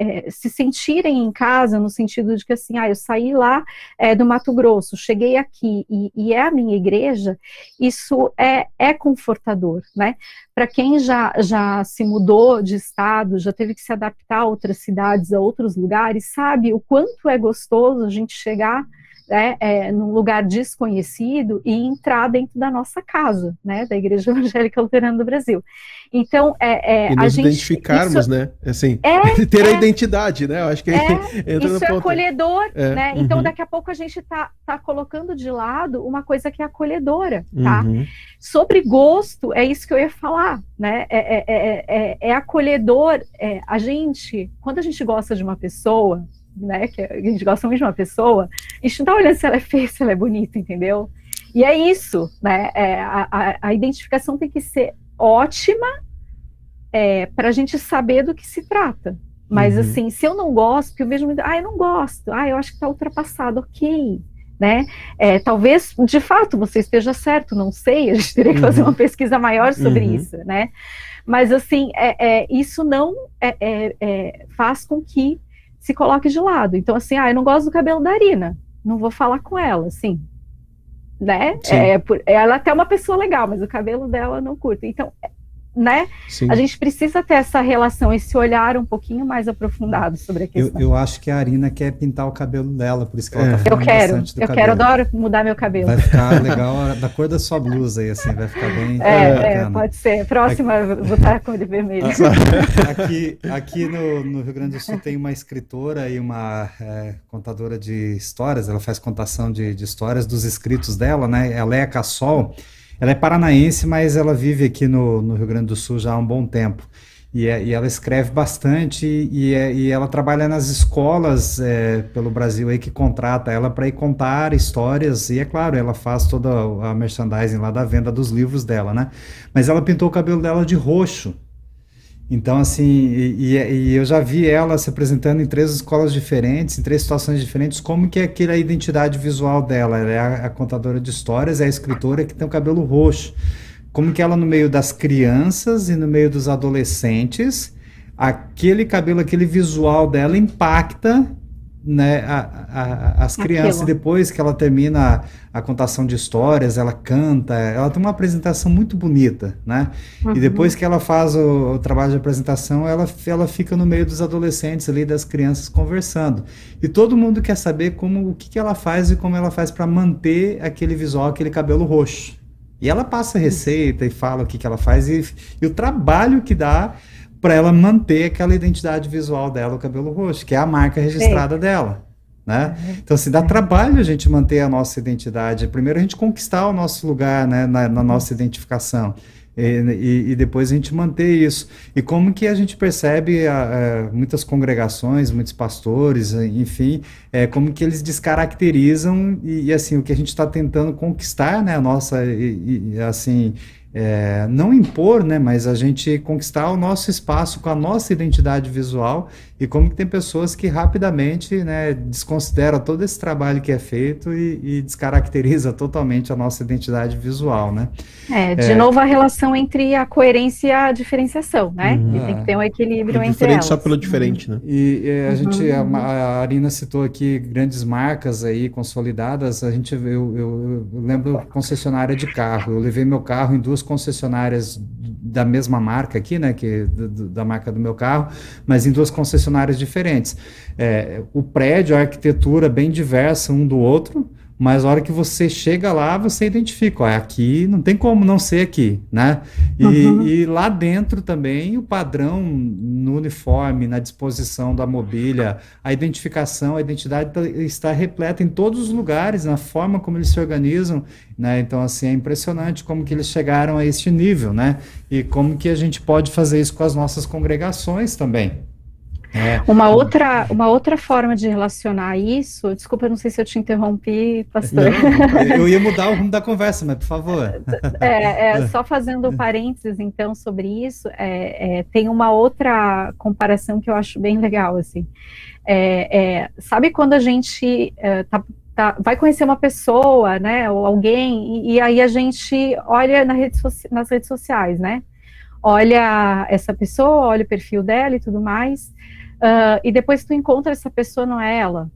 é, se sentirem em casa, no sentido de que assim, ah, eu saí lá é, do Mato Grosso, cheguei aqui e, e, é a minha igreja, isso é, é confortador, né? Para quem já, já se mudou de estado, já teve que se adaptar a outras cidades, a outros lugares, sabe o quanto é gostoso a gente chegar né, é, num lugar desconhecido e entrar dentro da nossa casa, né, da Igreja Evangélica Luterana do Brasil. Então, é, é e nos a gente, identificarmos, isso, né, assim, é, ter a é. identidade, né, eu acho que é, entra isso é acolhedor, né, então uhum. daqui a pouco a gente está tá colocando de lado uma coisa que é acolhedora, tá? Uhum. Sobre gosto, é isso que eu ia falar, né, é, é, é acolhedor, a gente, quando a gente gosta de uma pessoa, né, que a gente gosta muito de uma pessoa, a gente não tá olhando se ela é feia, se ela é bonita, entendeu? E é isso, né? É, a, a, a, identificação tem que ser ótima é, para a gente saber do que se trata. Mas uhum. assim, se eu não gosto, que eu vejo muito, ah, eu não gosto, ah, eu acho que está ultrapassado, ok. Né? É, talvez, de fato, você esteja certo, não sei, a gente teria que uhum. fazer uma pesquisa maior sobre uhum. isso, né? Mas assim, é, é isso não é, é, faz com que se coloque de lado. Então, assim, ah, eu não gosto do cabelo da Arina, não vou falar com ela, assim, né? É, ela é até uma pessoa legal, mas o cabelo dela não curto. Então, né? Sim. A gente precisa ter essa relação, esse olhar um pouquinho mais aprofundado sobre a questão. Eu, eu acho que a Arina quer pintar o cabelo dela, por isso que ela é. tá falando Eu quero, eu cabelo. quero, adoro mudar meu cabelo. Vai ficar legal da cor da sua blusa aí, assim, vai ficar bem É, é pode ser. Próxima, aqui, vou estar a cor de vermelho. aqui aqui no, no, Rio Grande do Sul tem uma escritora e uma é, contadora de histórias, ela faz contação de, de histórias dos escritos dela, né? Ela é a Cassol, ela é paranaense, mas ela vive aqui no, no Rio Grande do Sul já há um bom tempo. E, é, e ela escreve bastante e, é, e, ela trabalha nas escolas é, pelo Brasil aí que contrata ela para ir contar histórias. E é claro, ela faz toda a merchandising lá da venda dos livros dela, né? Mas ela pintou o cabelo dela de roxo. Então, assim, e, e, eu já vi ela se apresentando em três escolas diferentes, em três situações diferentes, como que é aquela identidade visual dela. Ela é a, a contadora de histórias, é a escritora que tem o cabelo roxo. Como que ela, no meio das crianças e no meio dos adolescentes, aquele cabelo, aquele visual dela impacta né, a, a, as crianças, Aquilo. depois que ela termina a, a, contação de histórias, ela canta, ela tem uma apresentação muito bonita, né? Uhum. E depois que ela faz o, o, trabalho de apresentação, ela, ela fica no meio dos adolescentes ali, das crianças conversando. E todo mundo quer saber como o que, que ela faz e como ela faz para manter aquele visual, aquele cabelo roxo. E ela passa receita e fala o que, que ela faz e, e o trabalho que dá para ela manter aquela identidade visual dela, o cabelo roxo, que é a marca registrada Sim. dela. Né? Uhum. Então, se assim, dá trabalho a gente manter a nossa identidade. Primeiro, a gente conquistar o nosso lugar né, na, na nossa identificação. E, e, e, depois a gente manter isso. E como que a gente percebe a, a, muitas congregações, muitos pastores, enfim, é, como que eles descaracterizam e, e assim, o que a gente está tentando conquistar, né, a nossa, assim, é, não impor, né, mas a gente conquistar o nosso espaço com a nossa identidade visual e como que tem pessoas que rapidamente né, desconsideram todo esse trabalho que é feito e, e descaracteriza totalmente a nossa identidade visual, né? É, de é, novo a relação entre a coerência e a diferenciação, né? Uhum. E tem que ter um equilíbrio entre diferente elas. só pelo diferente, né? E, e a uhum. gente, a, a, Arina citou aqui grandes marcas aí consolidadas, a gente, eu, eu, eu lembro concessionária de carro, eu levei meu carro em duas concessionárias da mesma marca aqui, né, que da marca do meu carro, mas em duas concessionárias diferentes. É, o prédio, a arquitetura bem diversa um do outro, mas a hora que você chega lá, você identifica, ó, aqui não tem como não ser aqui, né? E, uhum. e, lá dentro também o padrão no uniforme, na disposição da mobília, a identificação, a identidade tá, está repleta em todos os lugares, na forma como eles se organizam, né? Então assim é impressionante como que eles chegaram a este nível, né? E como que a gente pode fazer isso com as nossas congregações também. É. Uma, outra, uma outra forma de relacionar isso, desculpa, não sei se eu te interrompi, pastor. Não, eu ia mudar o rumo da conversa, mas por favor. É, é só fazendo parênteses, então, sobre isso, é, é, tem uma outra comparação que eu acho bem legal, assim. É, sabe quando a gente tá, tá, vai conhecer uma pessoa, né, ou alguém, e, e aí a gente olha na rede nas redes sociais, né? Olha essa pessoa, olha o perfil dela e tudo mais, uh, e depois tu encontra essa pessoa, não é ela.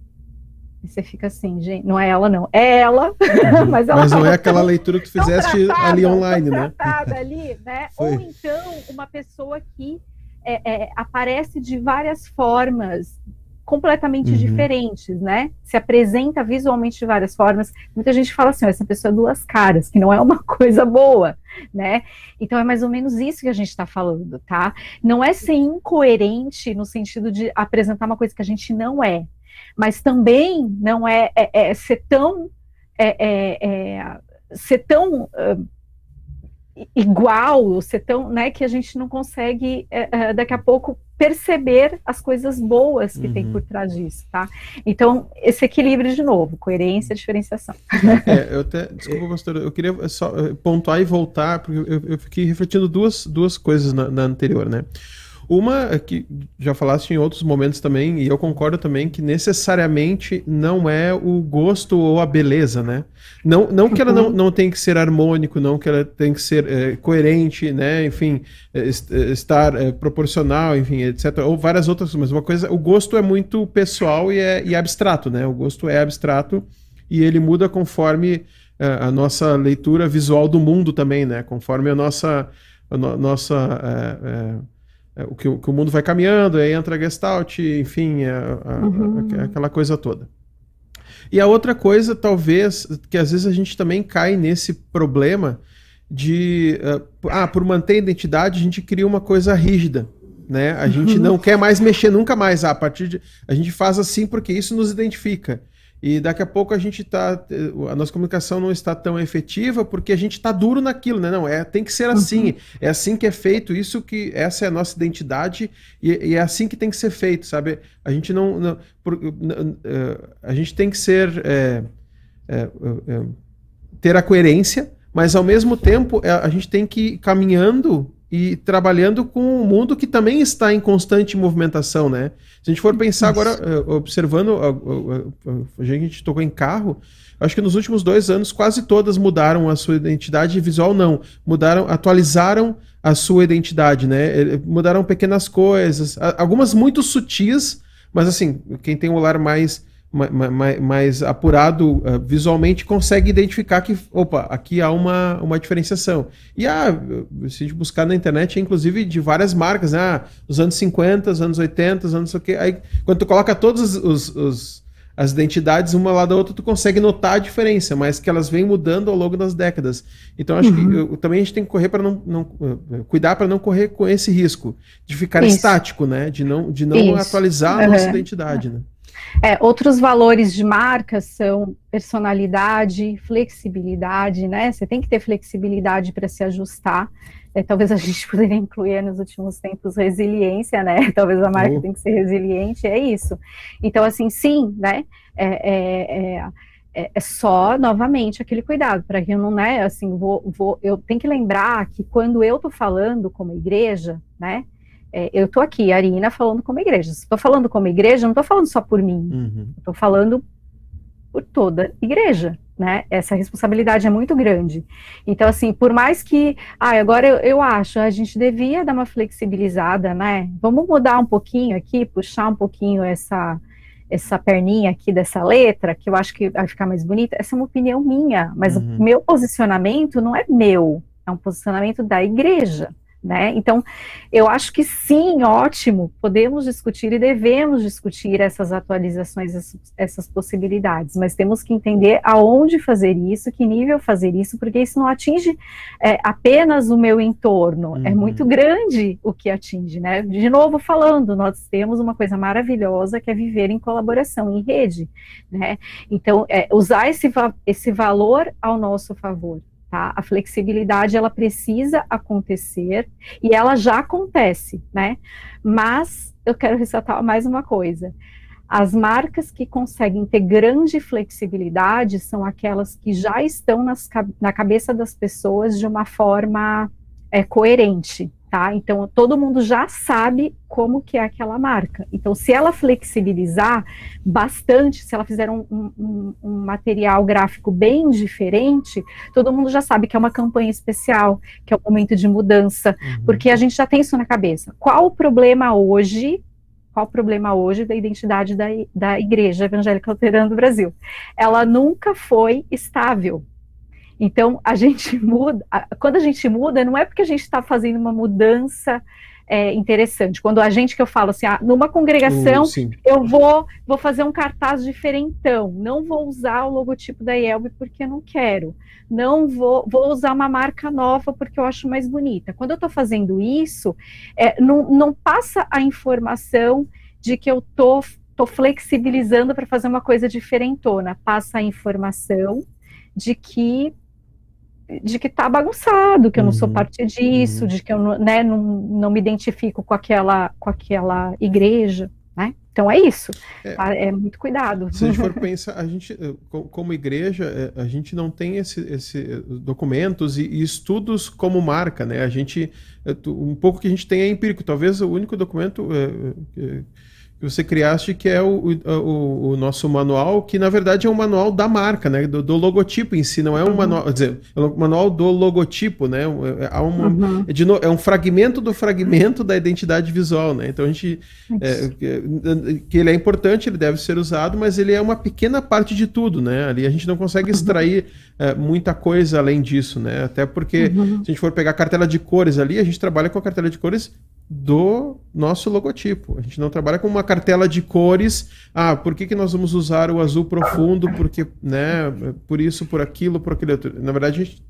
E você fica assim, gente, não é ela, não. É ela, uhum. mas ela Mas não é aquela leitura que tu fizeste tratada, ali online, né? ali, né? Ou então uma pessoa que é, é, aparece de várias formas, completamente uhum. diferentes, né? Se apresenta visualmente de várias formas. Muita gente fala assim, essa pessoa é duas caras, que não é uma coisa boa, né? Então é mais ou menos isso que a gente está falando, tá? Não é ser incoerente no sentido de apresentar uma coisa que a gente não é, mas também não é, é, é ser tão é, é, é ser tão uh, igual, ser tão, né, que a gente não consegue é, daqui a pouco perceber as coisas boas que uhum. tem por trás disso, tá? Então, esse equilíbrio de novo, coerência e diferenciação. É, eu até, desculpa, pastor, eu queria só pontuar e voltar, porque eu, eu fiquei refletindo duas, duas coisas na, na anterior, né? Uma é que já falaste em outros momentos também, e eu concordo também que necessariamente não é o gosto ou a beleza, né? Não, não que ela não, uhum. não tem que ser harmônico, não que ela tem que ser é, coerente, né? Enfim, é, estar é, proporcional, enfim, etc. Ou várias outras, mas uma coisa, o gosto é muito pessoal e é e abstrato, né? O gosto é abstrato e ele muda conforme é, a nossa leitura visual do mundo também, né? Conforme a nossa, a no, nossa é, é, o que, que, o mundo vai caminhando, aí entra a Gestalt, enfim, a, a, uhum. a, aquela coisa toda. E a outra coisa, talvez, que às vezes a gente também cai nesse problema de, uh, ah, por manter a identidade, a gente cria uma coisa rígida. Né? A gente uhum. não quer mais mexer nunca mais. Ah, a partir de. A gente faz assim porque isso nos identifica. E daqui a pouco a gente tá. A nossa comunicação não está tão efetiva porque a gente está duro naquilo, né? Não, é, tem que ser assim. Uhum. É assim que é feito, isso que. Essa é a nossa identidade e, e é assim que tem que ser feito, sabe? A gente não. não por, a gente tem que ser. É, é, é, ter a coerência, mas ao mesmo tempo é, a gente tem que ir caminhando e trabalhando com um mundo que também está em constante movimentação, né? Se a gente for pensar agora, eh, observando, a gente tocou em carro, acho que nos últimos dois anos quase todas mudaram a sua identidade visual, não, mudaram, atualizaram a sua identidade, né? Eh, mudaram pequenas coisas, algumas muito sutis, mas assim, quem tem um olhar mais mais, mais apurado uh, visualmente consegue identificar que, opa, aqui há uma, uma diferenciação. E ah, se a gente buscar na internet, é inclusive de várias marcas, né? Ah, os anos 50, os anos 80, os anos o quê. Aí, quando tu coloca todas as identidades uma lá da outra, tu consegue notar a diferença, mas que elas vêm mudando ao longo das décadas. Então, acho uhum. que eu, também a gente tem que correr para não, não uh, cuidar para não correr com esse risco de ficar Isso. estático, né? De não, de não atualizar a nossa identidade, né? É, outros valores de marca são personalidade, flexibilidade, né? Você tem que ter flexibilidade para se ajustar. É, talvez a gente poderia incluir nos últimos tempos resiliência, né? Talvez a marca uhum. tem que ser resiliente, é isso. Então, assim, sim, né? É, é, é, é, é só novamente aquele cuidado para que eu não, né? Assim, vou, vou, eu tenho que lembrar que quando eu estou falando como igreja, né? É, eu estou aqui, Arina, falando como igreja. Se estou falando como igreja, não estou falando só por mim, uhum. estou falando por toda igreja, né? Essa responsabilidade é muito grande. Então, assim, por mais que, ah, agora eu, eu acho, a gente devia dar uma flexibilizada, né? Vamos mudar um pouquinho aqui, puxar um pouquinho essa essa perninha aqui dessa letra, que eu acho que vai ficar mais bonita. Essa é uma opinião minha, mas uhum. o meu posicionamento não é meu, é um posicionamento da igreja. Né? Então, eu acho que sim, ótimo, podemos discutir e devemos discutir essas atualizações, essas, possibilidades, mas temos que entender aonde fazer isso, que nível fazer isso, porque isso não atinge é, apenas o meu entorno, é uhum. é muito grande o que atinge, né? De novo falando, nós temos uma coisa maravilhosa que é viver em colaboração, em rede, né? Então, é, usar esse, esse valor ao nosso favor. Tá? A flexibilidade ela precisa acontecer e ela já acontece, né? Mas eu quero ressaltar mais uma coisa. As marcas que conseguem ter grande flexibilidade são aquelas que já estão nas, na cabeça das pessoas de uma forma é, coerente, tá? Então todo mundo já sabe como que é aquela marca. Então, se ela flexibilizar bastante, se ela fizer um, um, um, material gráfico bem diferente, todo mundo já sabe que é uma campanha especial, que é um momento de mudança, uhum. porque a gente já tem isso na cabeça. Qual o problema hoje qual o problema hoje da identidade da, da Igreja Evangélica Luterana do Brasil? Ela nunca foi estável. Então, a gente muda, quando a gente muda, não é porque a gente está fazendo uma mudança é, interessante. Quando a gente que eu falo assim, ah, numa congregação, uh, eu vou, vou fazer um cartaz diferentão, não vou usar o logotipo da IELB porque eu não quero, não vou, vou usar uma marca nova porque eu acho mais bonita. Quando eu estou fazendo isso, é, não, não passa a informação de que eu estou tô, tô flexibilizando para fazer uma coisa diferentona, passa a informação de que de que está bagunçado, que eu não sou uhum. parte disso, uhum. de que eu né, não, não me identifico com aquela, com aquela igreja, né? Então é isso, é, tá? é muito cuidado. Se a gente for pensar, a gente, eh, como igreja, eh, a gente não tem esse, esse eh, documentos e, e, estudos como marca, né? A gente, um pouco que a gente tem é empírico. Talvez o único documento é, que você criaste, que é o, o, o, nosso manual, que na verdade é um manual da marca, né? Do, do logotipo em si, não é um uhum. manual, quer dizer, é um manual do logotipo, né? É, uma, uhum. é, no, é um fragmento do fragmento da identidade visual, né? Então a gente. É, que ele é importante, ele deve ser usado, mas ele é uma pequena parte de tudo, né? Ali a gente não consegue uhum. extrair uhum. muita coisa além disso, né? Até porque uhum. se a gente for pegar a cartela de cores ali, a gente trabalha com a cartela de cores do nosso logotipo. A gente não trabalha com uma cartela de cores. Ah, por que, que nós vamos usar o azul profundo? Porque, né, por isso, por aquilo, por aquele outro. Na verdade, a gente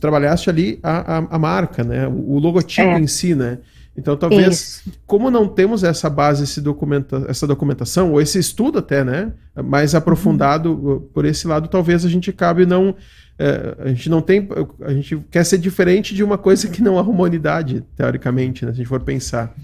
trabalhaste ali a, a, a marca, né? O, o logotipo é. em si, né? Então, talvez, Isso. como não temos essa base, esse documenta, essa documentação, ou esse estudo até, né, mais aprofundado uhum. por esse lado, talvez a gente acabe não. É, a gente não tem. A gente quer ser diferente de uma coisa que não é humanidade, teoricamente, né, se a gente for pensar.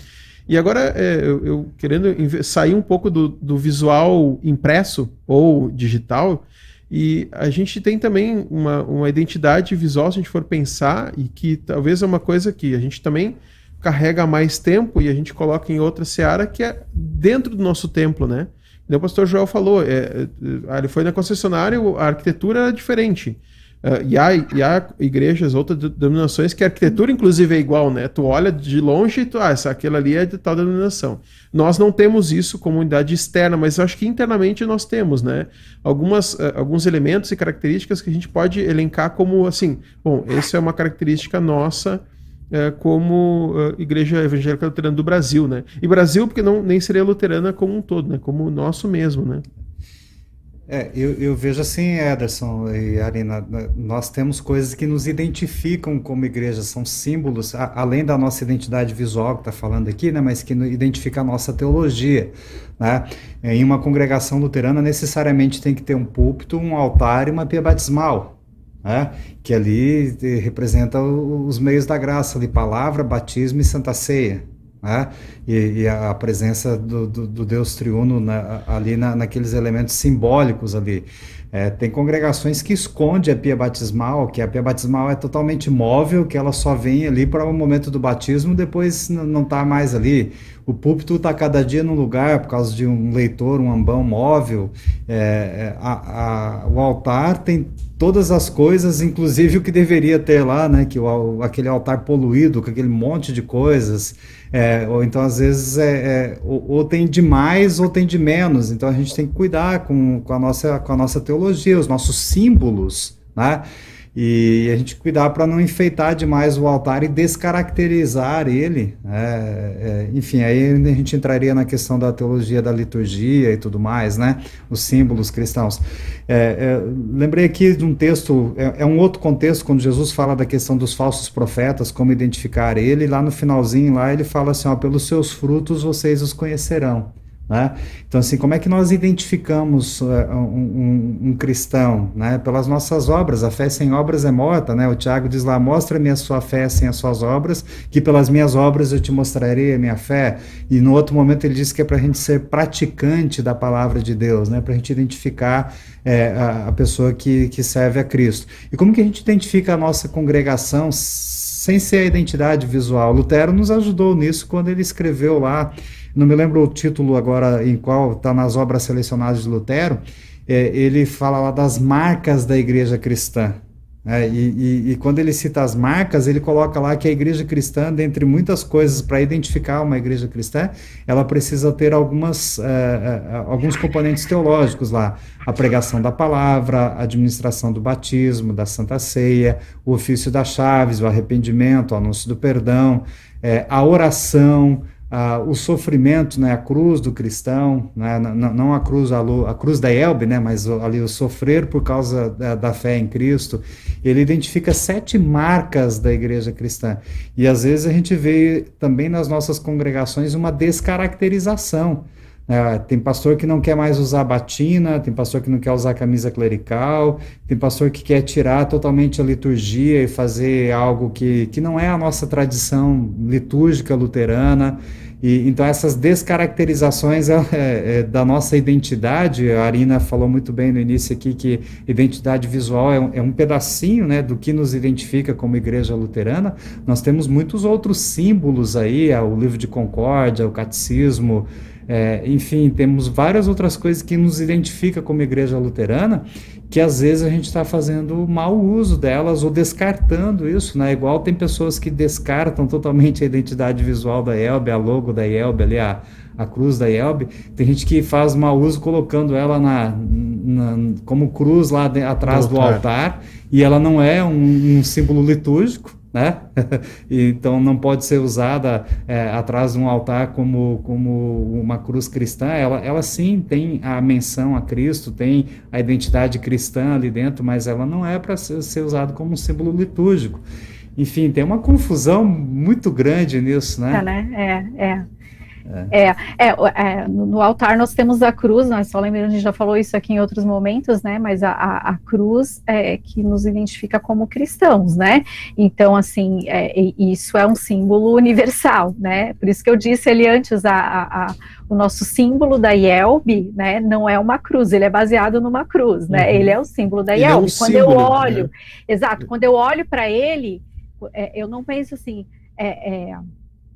E agora, é, eu, eu, querendo sair um pouco do, do visual impresso ou digital, e a gente tem também uma, uma identidade visual, se a gente for pensar, e que talvez é uma coisa que a gente também carrega mais tempo e a gente coloca em outra seara que é dentro do nosso templo, né? E o pastor Joel falou, é, é, ele foi na concessionária, a arquitetura era diferente. Uh, e, há, e há igrejas, outras denominações, que a arquitetura, inclusive, é igual, né? Tu olha de longe e tu, ah, essa, aquela ali é de tal denominação. Nós não temos isso como unidade externa, mas eu acho que internamente nós temos, né? Algumas, uh, alguns elementos e características que a gente pode elencar como, assim, bom, essa é uma característica nossa é, como uh, Igreja Evangélica Luterana do Brasil, né? E Brasil porque não nem seria luterana como um todo, né? Como o nosso mesmo, né? É, eu, eu vejo assim, Ederson e Arina, nós temos coisas que nos identificam como igreja, são símbolos, a, além da nossa identidade visual que está falando aqui, né, mas que identifica a nossa teologia. Né? Em uma congregação luterana, necessariamente tem que ter um púlpito, um altar e uma pia batismal né? que ali eh, representa os meios da graça, ali, palavra, batismo e santa ceia. Né? E, e, a presença do, do, do Deus triuno na, ali na, naqueles elementos simbólicos ali. É, tem congregações que esconde a pia batismal, que a pia batismal é totalmente móvel, que ela só vem ali para o momento do batismo, depois não está mais ali. O púlpito está cada dia num lugar por causa de um leitor, um ambão móvel. É, é a, a, o altar tem todas as coisas, inclusive o que deveria ter lá, né? Que o, aquele altar poluído, com aquele monte de coisas. É, ou então, às vezes, é, é, ou, ou, tem de mais ou tem de menos. Então, a gente tem que cuidar com, com, a, nossa, com a nossa teologia, os nossos símbolos, né? E a gente cuidar para não enfeitar demais o altar e descaracterizar ele. É, é, enfim, aí a gente entraria na questão da teologia da liturgia e tudo mais, né? Os símbolos cristãos. É, é lembrei aqui de um texto, é, é, um outro contexto, quando Jesus fala da questão dos falsos profetas, como identificar ele, lá no finalzinho, lá ele fala assim: ó, pelos seus frutos vocês os conhecerão. Né? Então, assim, como é que nós identificamos uh, um, um, um, cristão? Né? Pelas nossas obras. A fé sem obras é morta. Né? O Tiago diz lá: mostra-me a sua fé sem as suas obras, que pelas minhas obras eu te mostrarei a minha fé. E no outro momento ele diz que é para a gente ser praticante da palavra de Deus, né? para a gente identificar é, a, a, pessoa que, que serve a Cristo. E como que a gente identifica a nossa congregação sem ser a identidade visual? Lutero nos ajudou nisso quando ele escreveu lá não me lembro o título agora em qual está nas obras selecionadas de Lutero, é, ele fala lá das marcas da igreja cristã. É, e, e, e, quando ele cita as marcas, ele coloca lá que a igreja cristã, dentre muitas coisas, para identificar uma igreja cristã, ela precisa ter algumas, é, alguns componentes teológicos lá. A pregação da palavra, a administração do batismo, da santa ceia, o ofício das chaves, o arrependimento, o anúncio do perdão, é, a oração, ah, o sofrimento, né, a cruz do cristão, né, não, não a cruz a, a, cruz da Elbe, né, mas ali o sofrer por causa da, da, fé em Cristo, ele identifica sete marcas da igreja cristã. E às vezes a gente vê também nas nossas congregações uma descaracterização. É, tem pastor que não quer mais usar batina, tem pastor que não quer usar camisa clerical, tem pastor que quer tirar totalmente a liturgia e fazer algo que, que não é a nossa tradição litúrgica luterana. E, então, essas descaracterizações é, é, é, da nossa identidade, a Arina falou muito bem no início aqui que identidade visual é um, é um pedacinho né, do que nos identifica como igreja luterana. Nós temos muitos outros símbolos aí, o livro de concórdia, o catecismo. É, enfim, temos várias outras coisas que nos identifica como igreja luterana, que às vezes a gente está fazendo mau uso delas ou descartando isso, né? Igual tem pessoas que descartam totalmente a identidade visual da Elbe, a logo da Elbe, ali a, a cruz da Elbe. Tem gente que faz mau uso colocando ela na, na como cruz lá de, atrás do altar. do altar, e ela não é um, um símbolo litúrgico, né? então não pode ser usada é, atrás de um altar como, como uma cruz cristã. Ela, ela sim tem a menção a Cristo, tem a identidade cristã ali dentro, mas ela não é para ser, ser usada como um símbolo litúrgico. Enfim, tem uma confusão muito grande nisso, né? É, né? É, é. É, é, é, no, altar nós temos a cruz, nós só lembrando, a gente já falou isso aqui em outros momentos, né? Mas a, a, a cruz é que nos identifica como cristãos, né? Então, assim, é, isso é um símbolo universal, né? Por isso que eu disse ali antes, a, a, o nosso símbolo da IELB, né? Não é uma cruz, ele é baseado numa cruz, né? Uhum. Ele é o símbolo da IELB. É um quando símbolo, eu olho, né? exato, quando eu olho para ele, é, eu não penso assim. É,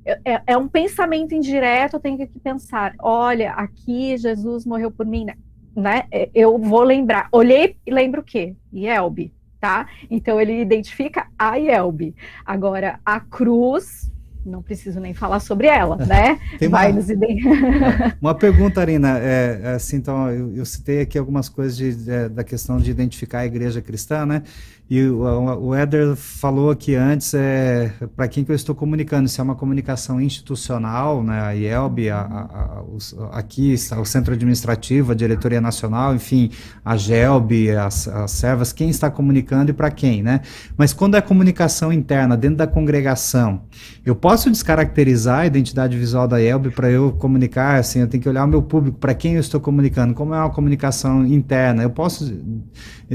é, é, um pensamento indireto, eu tenho que pensar, olha, aqui Jesus morreu por mim, né? É, eu vou lembrar, olhei e lembro o quê? Yelbe, tá? Então ele identifica a Yelbe. Agora, a cruz, não preciso nem falar sobre ela, né? Tem uma, Vai nos uma pergunta, Arina, é, é, assim, então, eu, eu, citei aqui algumas coisas de, de, da questão de identificar a igreja cristã, né? E o, Éder falou aqui antes, é, para quem que eu estou comunicando, se é uma comunicação institucional, né, a IELB, a, a, os, aqui o Centro Administrativo, a Diretoria Nacional, enfim, a GELB, as, as servas, quem está comunicando e para quem, né? Mas quando é comunicação interna, dentro da congregação, eu posso descaracterizar a identidade visual da IELB para eu comunicar, assim, eu tenho que olhar o meu público, para quem eu estou comunicando, como é uma comunicação interna, eu posso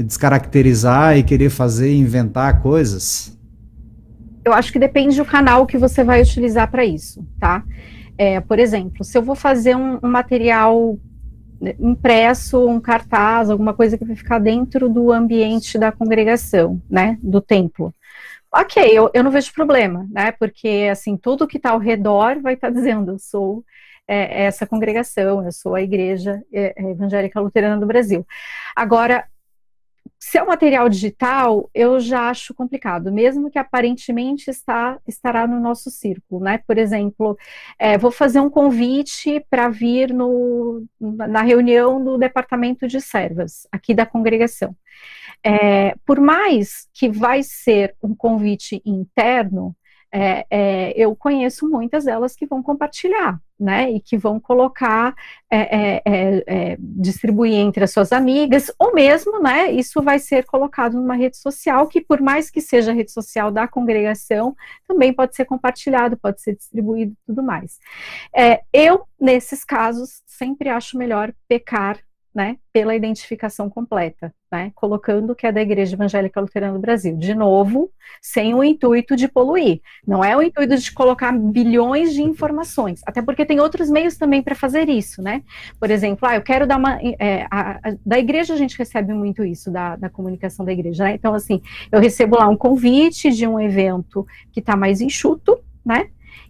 descaracterizar e querer fazer, inventar coisas? Eu acho que depende do canal que você vai utilizar para isso, tá? É, por exemplo, se eu vou fazer um, um, material impresso, um cartaz, alguma coisa que vai ficar dentro do ambiente da congregação, né, do templo. Ok, eu, eu não vejo problema, né, porque, assim, tudo que está ao redor vai estar tá dizendo, eu sou é, essa congregação, eu sou a Igreja é, é Evangélica Luterana do Brasil. Agora, se é um material digital, eu já acho complicado, mesmo que aparentemente está, estará no nosso círculo, né? Por exemplo, é, vou fazer um convite para vir no, na reunião do departamento de servas, aqui da congregação. É, por mais que vai ser um convite interno, é, é, eu conheço muitas delas que vão compartilhar, né, e que vão colocar, é, é, é, é, distribuir entre as suas amigas, ou mesmo, né, isso vai ser colocado numa rede social, que por mais que seja rede social da congregação, também pode ser compartilhado, pode ser distribuído e tudo mais. eu, nesses casos, sempre acho melhor pecar né, pela identificação completa, né, colocando que é da Igreja Evangélica Luterana do Brasil. De novo, sem o intuito de poluir. Não é o intuito de colocar bilhões de informações, até porque tem outros meios também para fazer isso, né? Por exemplo, ah, eu quero dar uma. É, a, a, da igreja a gente recebe muito isso, da, da comunicação da igreja, né? Então, assim, eu recebo lá um convite de um evento que está mais enxuto, né?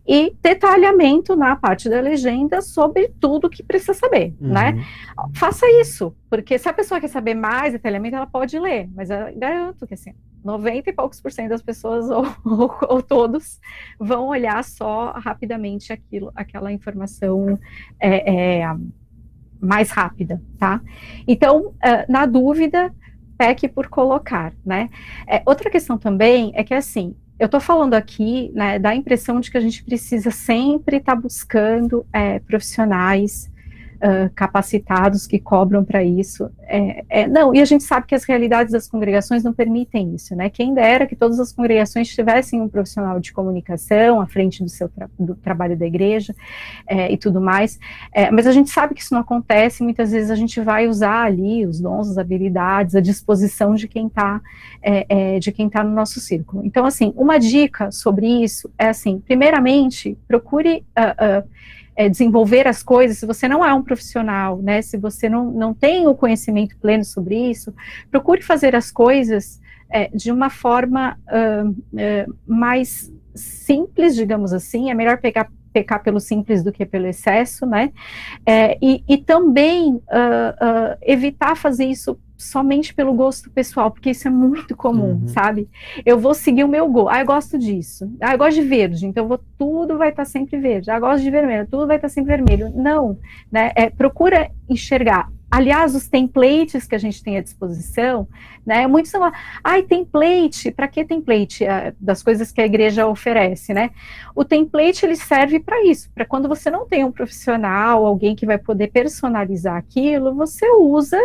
E detalhamento na parte da legenda sobre tudo que precisa saber, uhum. né? Faça isso, porque se a pessoa quer saber mais detalhamento, ela pode ler, mas eu garanto que assim, 90 e poucos por cento das pessoas, ou, ou, ou, todos, vão olhar só rapidamente aquilo, aquela informação é, é, mais rápida, tá? Então, na dúvida, peque por colocar, né? É, outra questão também é que, assim, eu estou falando aqui, né, da impressão de que a gente precisa sempre estar tá buscando é, profissionais uh, capacitados que cobram para isso. É, é, não, e a gente sabe que as realidades das congregações não permitem isso, né? Quem dera que todas as congregações tivessem um profissional de comunicação à frente do seu tra do trabalho da igreja é, e tudo mais, é, mas a gente sabe que isso não acontece, muitas vezes a gente vai usar ali os dons, as habilidades, a disposição de quem está é, é, de quem está no nosso círculo. Então, assim, uma dica sobre isso é assim, primeiramente, procure uh, uh, é, desenvolver as coisas, se você não é um profissional, né, se você não, não tem o conhecimento pleno sobre isso, procure fazer as coisas é, de uma forma uh, uh, mais simples, digamos assim, é melhor pegar pecar pelo simples do que pelo excesso, né? É, e, e, também uh, uh, evitar fazer isso somente pelo gosto pessoal, porque isso é muito comum, uhum. sabe? Eu vou seguir o meu gosto. Ah, eu gosto disso. Ah, eu gosto de verde, então vou, tudo vai estar tá sempre verde. Ah, eu gosto de vermelho, tudo vai estar tá sempre vermelho. Não, né? É, procura enxergar. Aliás, os templates que a gente tem à disposição, né? Muitos são, ai, template, para que template? Ah, das coisas que a igreja oferece, né? O template ele serve para isso, para quando você não tem um profissional, alguém que vai poder personalizar aquilo, você usa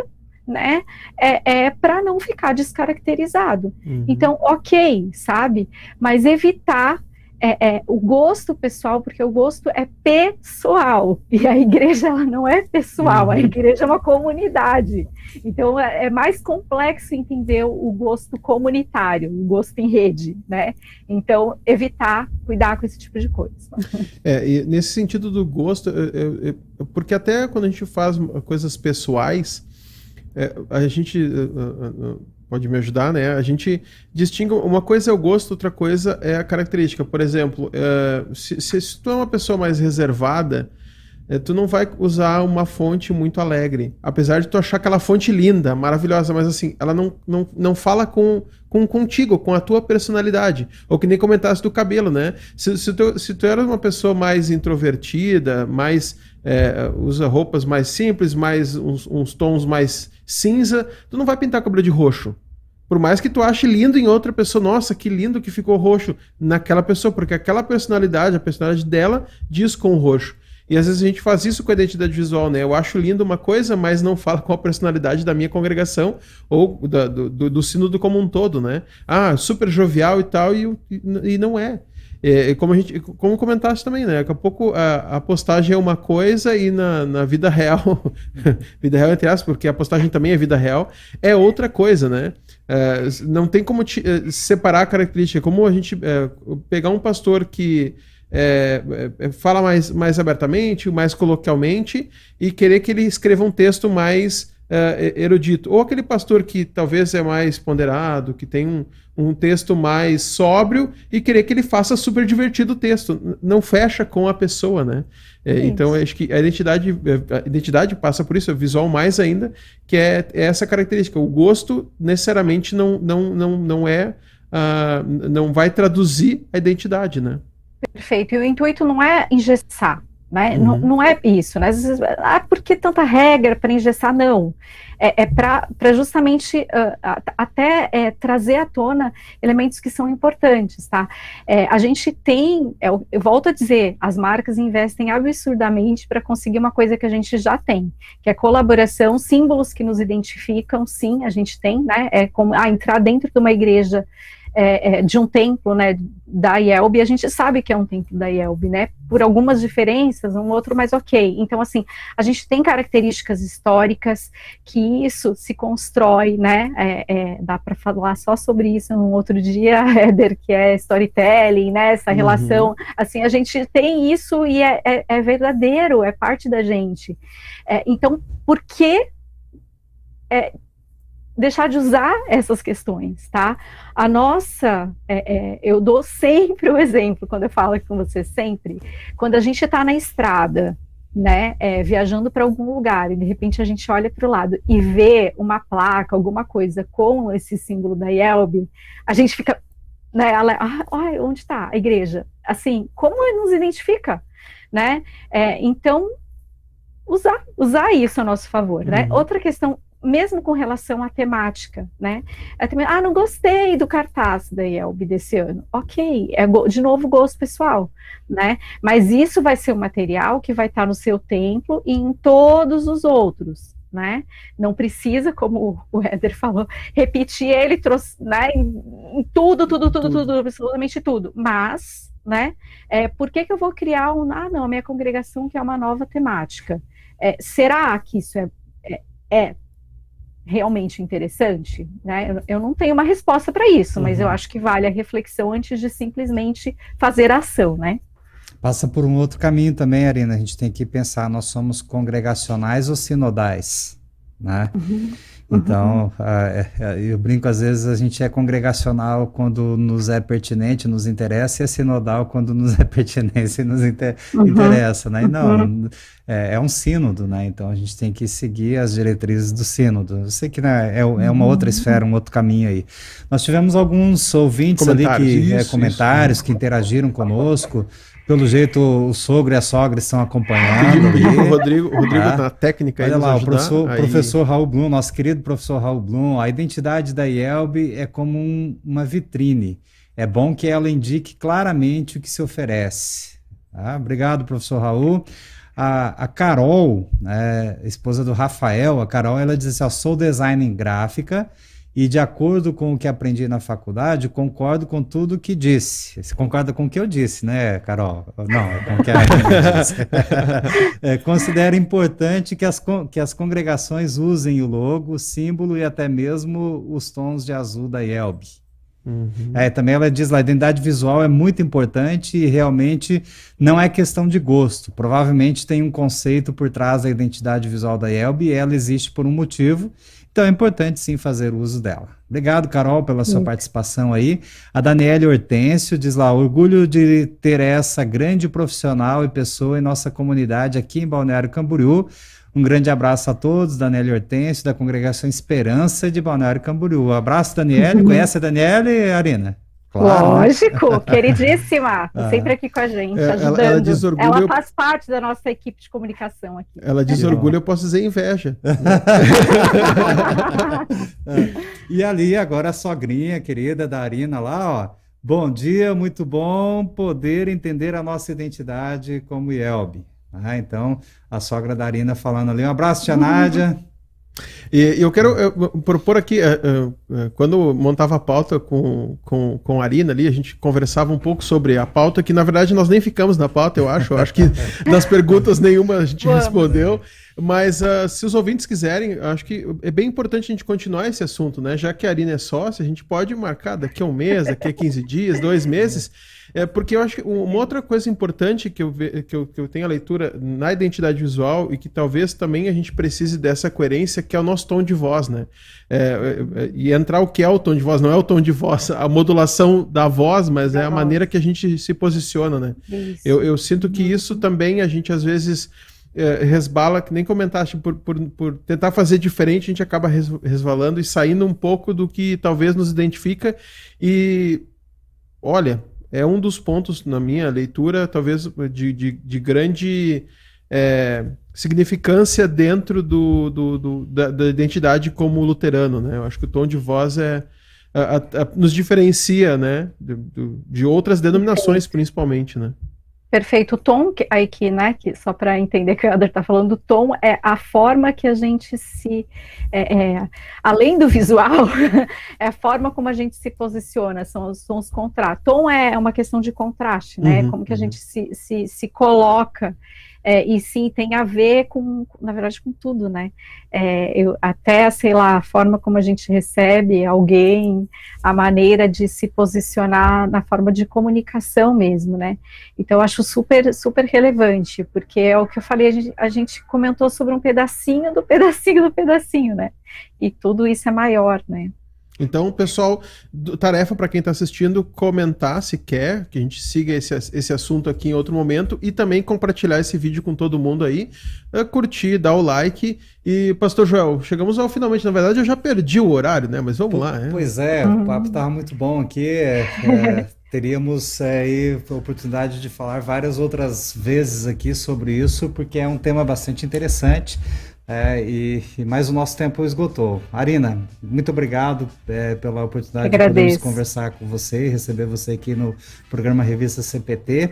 né? É, é para não ficar descaracterizado. Uhum. Então, ok, sabe? Mas evitar é, é, o gosto pessoal, porque o gosto é pessoal e a igreja ela não é pessoal, uhum. a igreja é uma comunidade. Então é, é, mais complexo entender o gosto comunitário, o gosto em rede, né? Então evitar cuidar com esse tipo de coisa. É, e nesse sentido do gosto, porque até quando a gente faz coisas pessoais é, a gente uh, uh, pode me ajudar, né? A gente distingue uma coisa é o gosto, outra coisa é a característica. Por exemplo, uh, se, se, tu é uma pessoa mais reservada, é, tu não vai usar uma fonte muito alegre. Apesar de tu achar aquela fonte linda, maravilhosa, mas assim, ela não, não, não fala com, com contigo, com a tua personalidade. Ou que nem comentasse do cabelo, né? Se, se, tu, se tu era uma pessoa mais introvertida, mais. É, usa roupas mais simples, mais uns, uns tons mais cinza, tu não vai pintar o cabelo de roxo. Por mais que tu ache lindo em outra pessoa, nossa, que lindo que ficou roxo naquela pessoa, porque aquela personalidade, a personalidade dela diz com o roxo. E às vezes a gente faz isso com a identidade visual, né? Eu acho lindo uma coisa, mas não fala com a personalidade da minha congregação ou da, do, do, do sínodo como um todo, né? Ah, super jovial e tal, e, e não é. É, como a gente, como comentaste também, né? Daqui a pouco a, a postagem é uma coisa e na, na vida real, vida real entre aspas, porque a postagem também é vida real, é outra coisa, né? É, não tem como te, é, separar a característica. Como a gente é, pegar um pastor que é, é, fala mais, mais abertamente, mais coloquialmente, e querer que ele escreva um texto mais erudito. Ou aquele pastor que talvez é mais ponderado, que tem um, um texto mais sóbrio, e querer que ele faça super divertido o texto. Não fecha com a pessoa, né? É, então, acho que a identidade, a identidade passa por isso, o visual mais ainda, que é, é essa característica. O gosto necessariamente não, não, não, não é. Uh, não vai traduzir a identidade, né? Perfeito. E o intuito não é engessar, né? Uhum. Não, não é isso, né? Vezes, ah, por que tanta regra para engessar? Não. É, é para justamente uh, até é, trazer à tona elementos que são importantes, tá? É, a gente tem, é, eu, eu volto a dizer, as marcas investem absurdamente para conseguir uma coisa que a gente já tem, que é colaboração, símbolos que nos identificam, sim, a gente tem, né? É como ah, entrar dentro de uma igreja é, é, de um templo, né, da IELB, a gente sabe que é um templo da IELB, né, por algumas diferenças, um outro mais ok. Então, assim, a gente tem características históricas que isso se constrói, né, é, é dá para falar só sobre isso num outro dia, Éder, que é storytelling, né, essa uhum. relação, assim, a gente tem isso e é, é, é verdadeiro, é parte da gente. então, por que é, deixar de usar essas questões, tá? A nossa, é, é, eu dou sempre o exemplo quando eu falo com você sempre, quando a gente está na estrada, né, é, viajando para algum lugar e de repente a gente olha para o lado e vê uma placa, alguma coisa com esse símbolo da IELB, a gente fica, né, ela, ah, onde está a igreja? Assim, como nos identifica, né? É, então, usar, usar isso a nosso favor, né? Uhum. Outra questão mesmo com relação à temática, né? Ah, não gostei do cartaz da IELB desse ano. Ok, é de novo gosto pessoal, né? Mas isso vai ser um material que vai estar no seu templo e em todos os outros, né? Não precisa, como o Éder falou, repetir ele trouxe, né, em, tudo, tudo, tudo, tudo, absolutamente tudo. Mas, né, é, por que, que eu vou criar um. Ah, não, a minha congregação quer uma nova temática. É, será que isso é, é, é realmente interessante? Né? Eu, não tenho uma resposta para isso, uhum. mas eu uhum. acho que vale a reflexão antes de simplesmente fazer ação, né? Passa por um outro caminho também, Arina. A gente tem que pensar: nós somos congregacionais ou sinodais? Né? Uhum. Então, uhum. eu brinco, às vezes a gente é congregacional quando nos é pertinente, nos interessa, e é sinodal quando nos é pertinente e nos inter uhum. interessa, né? E não, uhum. é, é, um sínodo, né? Então a gente tem que seguir as diretrizes do sínodo. Eu sei que né, é, é uma outra uhum. esfera, um outro caminho aí. Nós tivemos alguns ouvintes ali que, isso, é, comentários isso. que interagiram conosco. Pelo jeito, o sogro e a sogra estão acompanhando. Ali. O Rodrigo, Rodrigo ah. na técnica Olha lá, o professor, aí... professor Raul Blum, nosso querido professor Raul Blum, a identidade da IELB é como um, uma vitrine. É bom que ela indique claramente o que se oferece. Tá? Obrigado, professor Raul. A, a Carol, né, esposa do Rafael, a Carol, ela diz assim: ó, sou designer gráfica e de acordo com o que aprendi na faculdade, concordo com tudo que disse. Você concorda com o que eu disse, né, Carol? Não, é com o que a disse. é, considero importante que as, que as congregações usem o logo, o símbolo e até mesmo os tons de azul da IELB. Uhum. É, também ela diz lá, a identidade visual é muito importante e realmente não é questão de gosto. Provavelmente tem um conceito por trás da identidade visual da IELB e ela existe por um motivo então é importante sim fazer uso dela. Obrigado, Carol, pela sua sim. participação aí. A Daniela Hortêncio diz lá: orgulho de ter essa grande profissional e pessoa em nossa comunidade aqui em Balneário Camboriú. Um grande abraço a todos, Daniela Hortêncio, da Congregação Esperança de Balneário Camboriú. Um abraço, Daniela. Uhum. Conhece a Daniela, Arina? Claro. Lógico, queridíssima, ah. sempre aqui com a gente, é, ajudando. Ela, ela, diz orgulho, ela faz parte da nossa equipe de comunicação aqui. Ela diz orgulho, eu posso dizer inveja. e ali, agora a sogrinha querida da Arina lá, ó. Bom dia, muito bom poder entender a nossa identidade como Yelb. Ah, então, a sogra da Arina falando ali. Um abraço, tia Nádia. E eu quero eu, propor aqui, uh, uh, quando montava a pauta com, com, com a Arina ali, a gente conversava um pouco sobre a pauta, que na verdade nós nem ficamos na pauta, eu acho. Eu acho que das perguntas nenhuma a gente respondeu. Mas uh, se os ouvintes quiserem, acho que é bem importante a gente continuar esse assunto, né? Já que a Arina é sócia, a gente pode marcar daqui a um mês, daqui a 15 dias, dois meses. É porque eu acho que uma outra coisa importante que eu, ve, que, eu, que eu tenho a leitura na identidade visual e que talvez também a gente precise dessa coerência, que é o nosso tom de voz, né? É, é, é e entrar o que é o tom de voz, não é o tom de voz, a modulação da voz, mas é a maneira que a gente se posiciona, né? Eu, eu sinto que isso também a gente às vezes é, resbala, que nem comentaste, por, por, por, tentar fazer diferente, a gente acaba resvalando e saindo um pouco do que talvez nos identifica. E olha, é um dos pontos na minha leitura, talvez de, de, de grande é, significância dentro do, do, do da, da, identidade como luterano. Né? Eu acho que o tom de voz é. A, a, nos diferencia né, de, de outras denominações, principalmente. Né? Perfeito. O tom que, aí que, né, que só para entender que o Elder está falando, o tom é a forma que a gente se, é, é, além do visual, é a forma como a gente se posiciona, são, os contrastes. Tom é uma questão de contraste, né, uhum, como que a uhum. gente se, se, se coloca é, e sim tem a ver com, na verdade, com tudo, né? É, eu, até, sei lá, a forma como a gente recebe alguém, a maneira de se posicionar na forma de comunicação mesmo, né? Então, eu acho super, super relevante, porque é o que eu falei, a gente, a gente comentou sobre um pedacinho do pedacinho do pedacinho, né? E tudo isso é maior, né? Então, pessoal, tarefa para quem está assistindo, comentar se quer que a gente siga esse, esse assunto aqui em outro momento e também compartilhar esse vídeo com todo mundo aí, uh, curtir, dar o like. E, Pastor Joel, chegamos ao finalmente. Na verdade, eu já perdi o horário, né? Mas vamos lá. Pois é, o papo estava muito bom aqui. É, é, teríamos é, aí a oportunidade de falar várias outras vezes aqui sobre isso, porque é um tema bastante interessante. É, e, e, mais o nosso tempo esgotou. Arina, muito obrigado é, pela oportunidade de podermos conversar com você e receber você aqui no programa Revista CPT.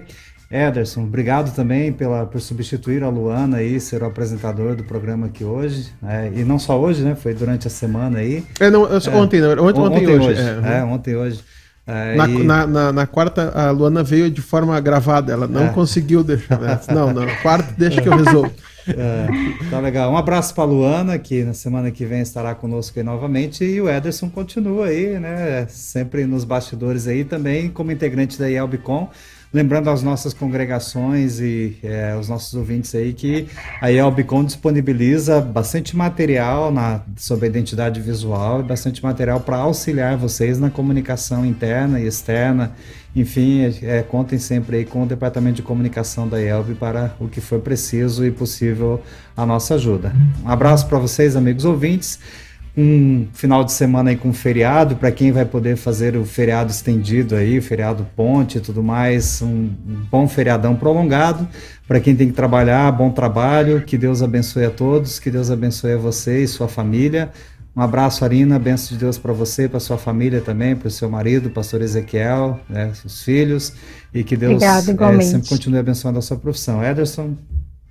Ederson, obrigado também pela, por substituir a Luana e ser o apresentador do programa aqui hoje. É, e não só hoje, né? Foi durante a semana aí. É, não, ontem, não, ontem, ontem, hoje. hoje. É, é, ontem hoje. É, na, e... na, na, na, quarta, a Luana veio de forma gravada, ela não é. conseguiu deixar. Né? Não, não, quarta deixa que eu resolvo. É, tá legal. Um abraço para Luana, que na semana que vem estará conosco aí novamente, e o Ederson continua aí, né? Sempre nos bastidores aí também, como integrante da Elbicon. Lembrando às nossas congregações e é, os nossos ouvintes aí que a Elbicon disponibiliza bastante material na, sobre a identidade visual e bastante material para auxiliar vocês na comunicação interna e externa enfim, é, contem sempre aí com o departamento de comunicação da IELB para o que for preciso e possível a nossa ajuda. Um abraço para vocês, amigos ouvintes. Um final de semana aí com feriado, para quem vai poder fazer o feriado estendido aí, o feriado ponte e tudo mais, um bom feriadão prolongado. Para quem tem que trabalhar, bom trabalho, que Deus abençoe a todos, que Deus abençoe a você e sua família. Um abraço, Arina. Benção de Deus para você, para sua família também, para o seu marido, pastor Ezequiel, né, seus filhos. E que Deus Obrigado, é, sempre continue abençoando a sua profissão. Ederson,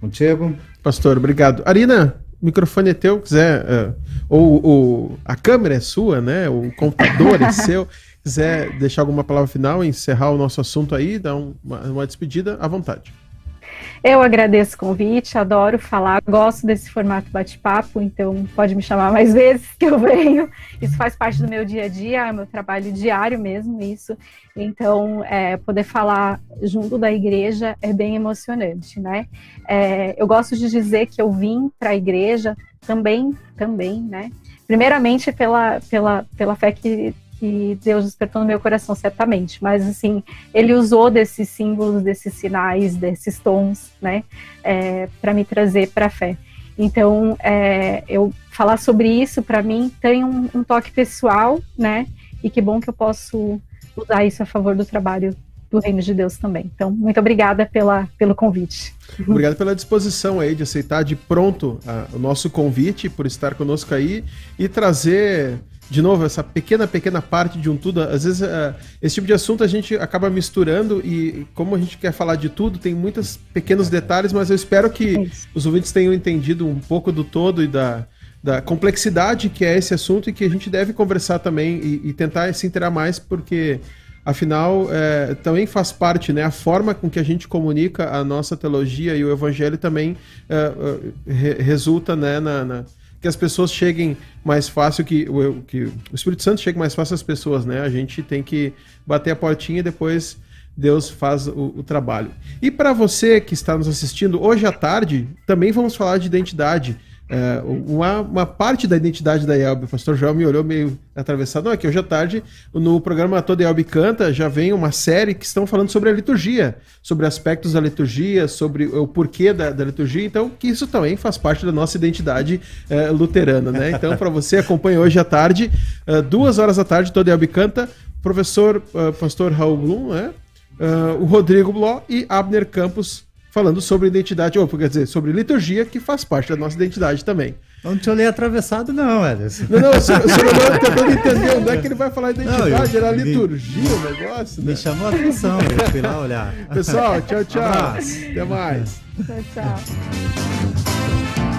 contigo. Pastor, obrigado. Arina, o microfone é teu, quiser. Uh, ou, ou, a câmera é sua, né? O computador é seu. Quiser deixar alguma palavra final, encerrar o nosso assunto aí, dar um, uma, uma despedida, à vontade. Eu agradeço o convite, adoro falar, gosto desse formato bate-papo, então pode me chamar mais vezes que eu venho. Isso faz parte do meu dia a dia, é meu trabalho diário mesmo, isso. Então, é, poder falar junto da igreja é bem emocionante, né? É, eu gosto de dizer que eu vim para a igreja também, também, né? Primeiramente pela, pela, pela fé que que Deus despertou no meu coração, certamente. Mas, assim, ele usou desses símbolos, desses sinais, desses tons, né, é, para me trazer para a fé. Então, é, eu falar sobre isso, para mim, tem um, um, toque pessoal, né, e que bom que eu posso usar isso a favor do trabalho do Reino de Deus também. Então, muito obrigada pela, pelo convite. Obrigado pela disposição aí de aceitar de pronto a, o nosso convite, por estar conosco aí e trazer de novo, essa pequena, pequena parte de um tudo. Às vezes, uh, esse tipo de assunto a gente acaba misturando e, como a gente quer falar de tudo, tem muitos pequenos detalhes, mas eu espero que é os ouvintes tenham entendido um pouco do todo e da, da complexidade que é esse assunto e que a gente deve conversar também e, e tentar se inteirar mais, porque. Afinal, é, também faz parte, né? A forma com que a gente comunica a nossa teologia e o evangelho também é, re, resulta né, na, na que as pessoas cheguem mais fácil, que o, que o Espírito Santo chegue mais fácil às pessoas, né? A gente tem que bater a portinha e depois Deus faz o, o trabalho. E para você que está nos assistindo, hoje à tarde também vamos falar de identidade. É, uma, uma, parte da identidade da Elbe, o pastor Joel me olhou meio atravessado. Não, aqui hoje à tarde, no programa Toda Elbe Canta, já vem uma série que estão falando sobre a liturgia, sobre aspectos da liturgia, sobre o porquê da, da liturgia. Então, que isso também faz parte da nossa identidade é, luterana, né? Então, para você, acompanha hoje à tarde, é, duas horas da tarde, Toda Elbe Canta, professor uh, pastor Raul Blum, né? Uh, o Rodrigo Bló e Abner Campos falando sobre identidade, ou quer dizer, sobre liturgia, que faz parte da nossa identidade também. Não te olhei atravessado, não, Ederson. Não, não, o senhor está tentando entender onde é que ele vai falar identidade, não, eu, era liturgia me, o negócio. Me né? chamou a atenção, eu fui lá olhar. Pessoal, tchau, tchau. Um Até mais. Tchau, tchau.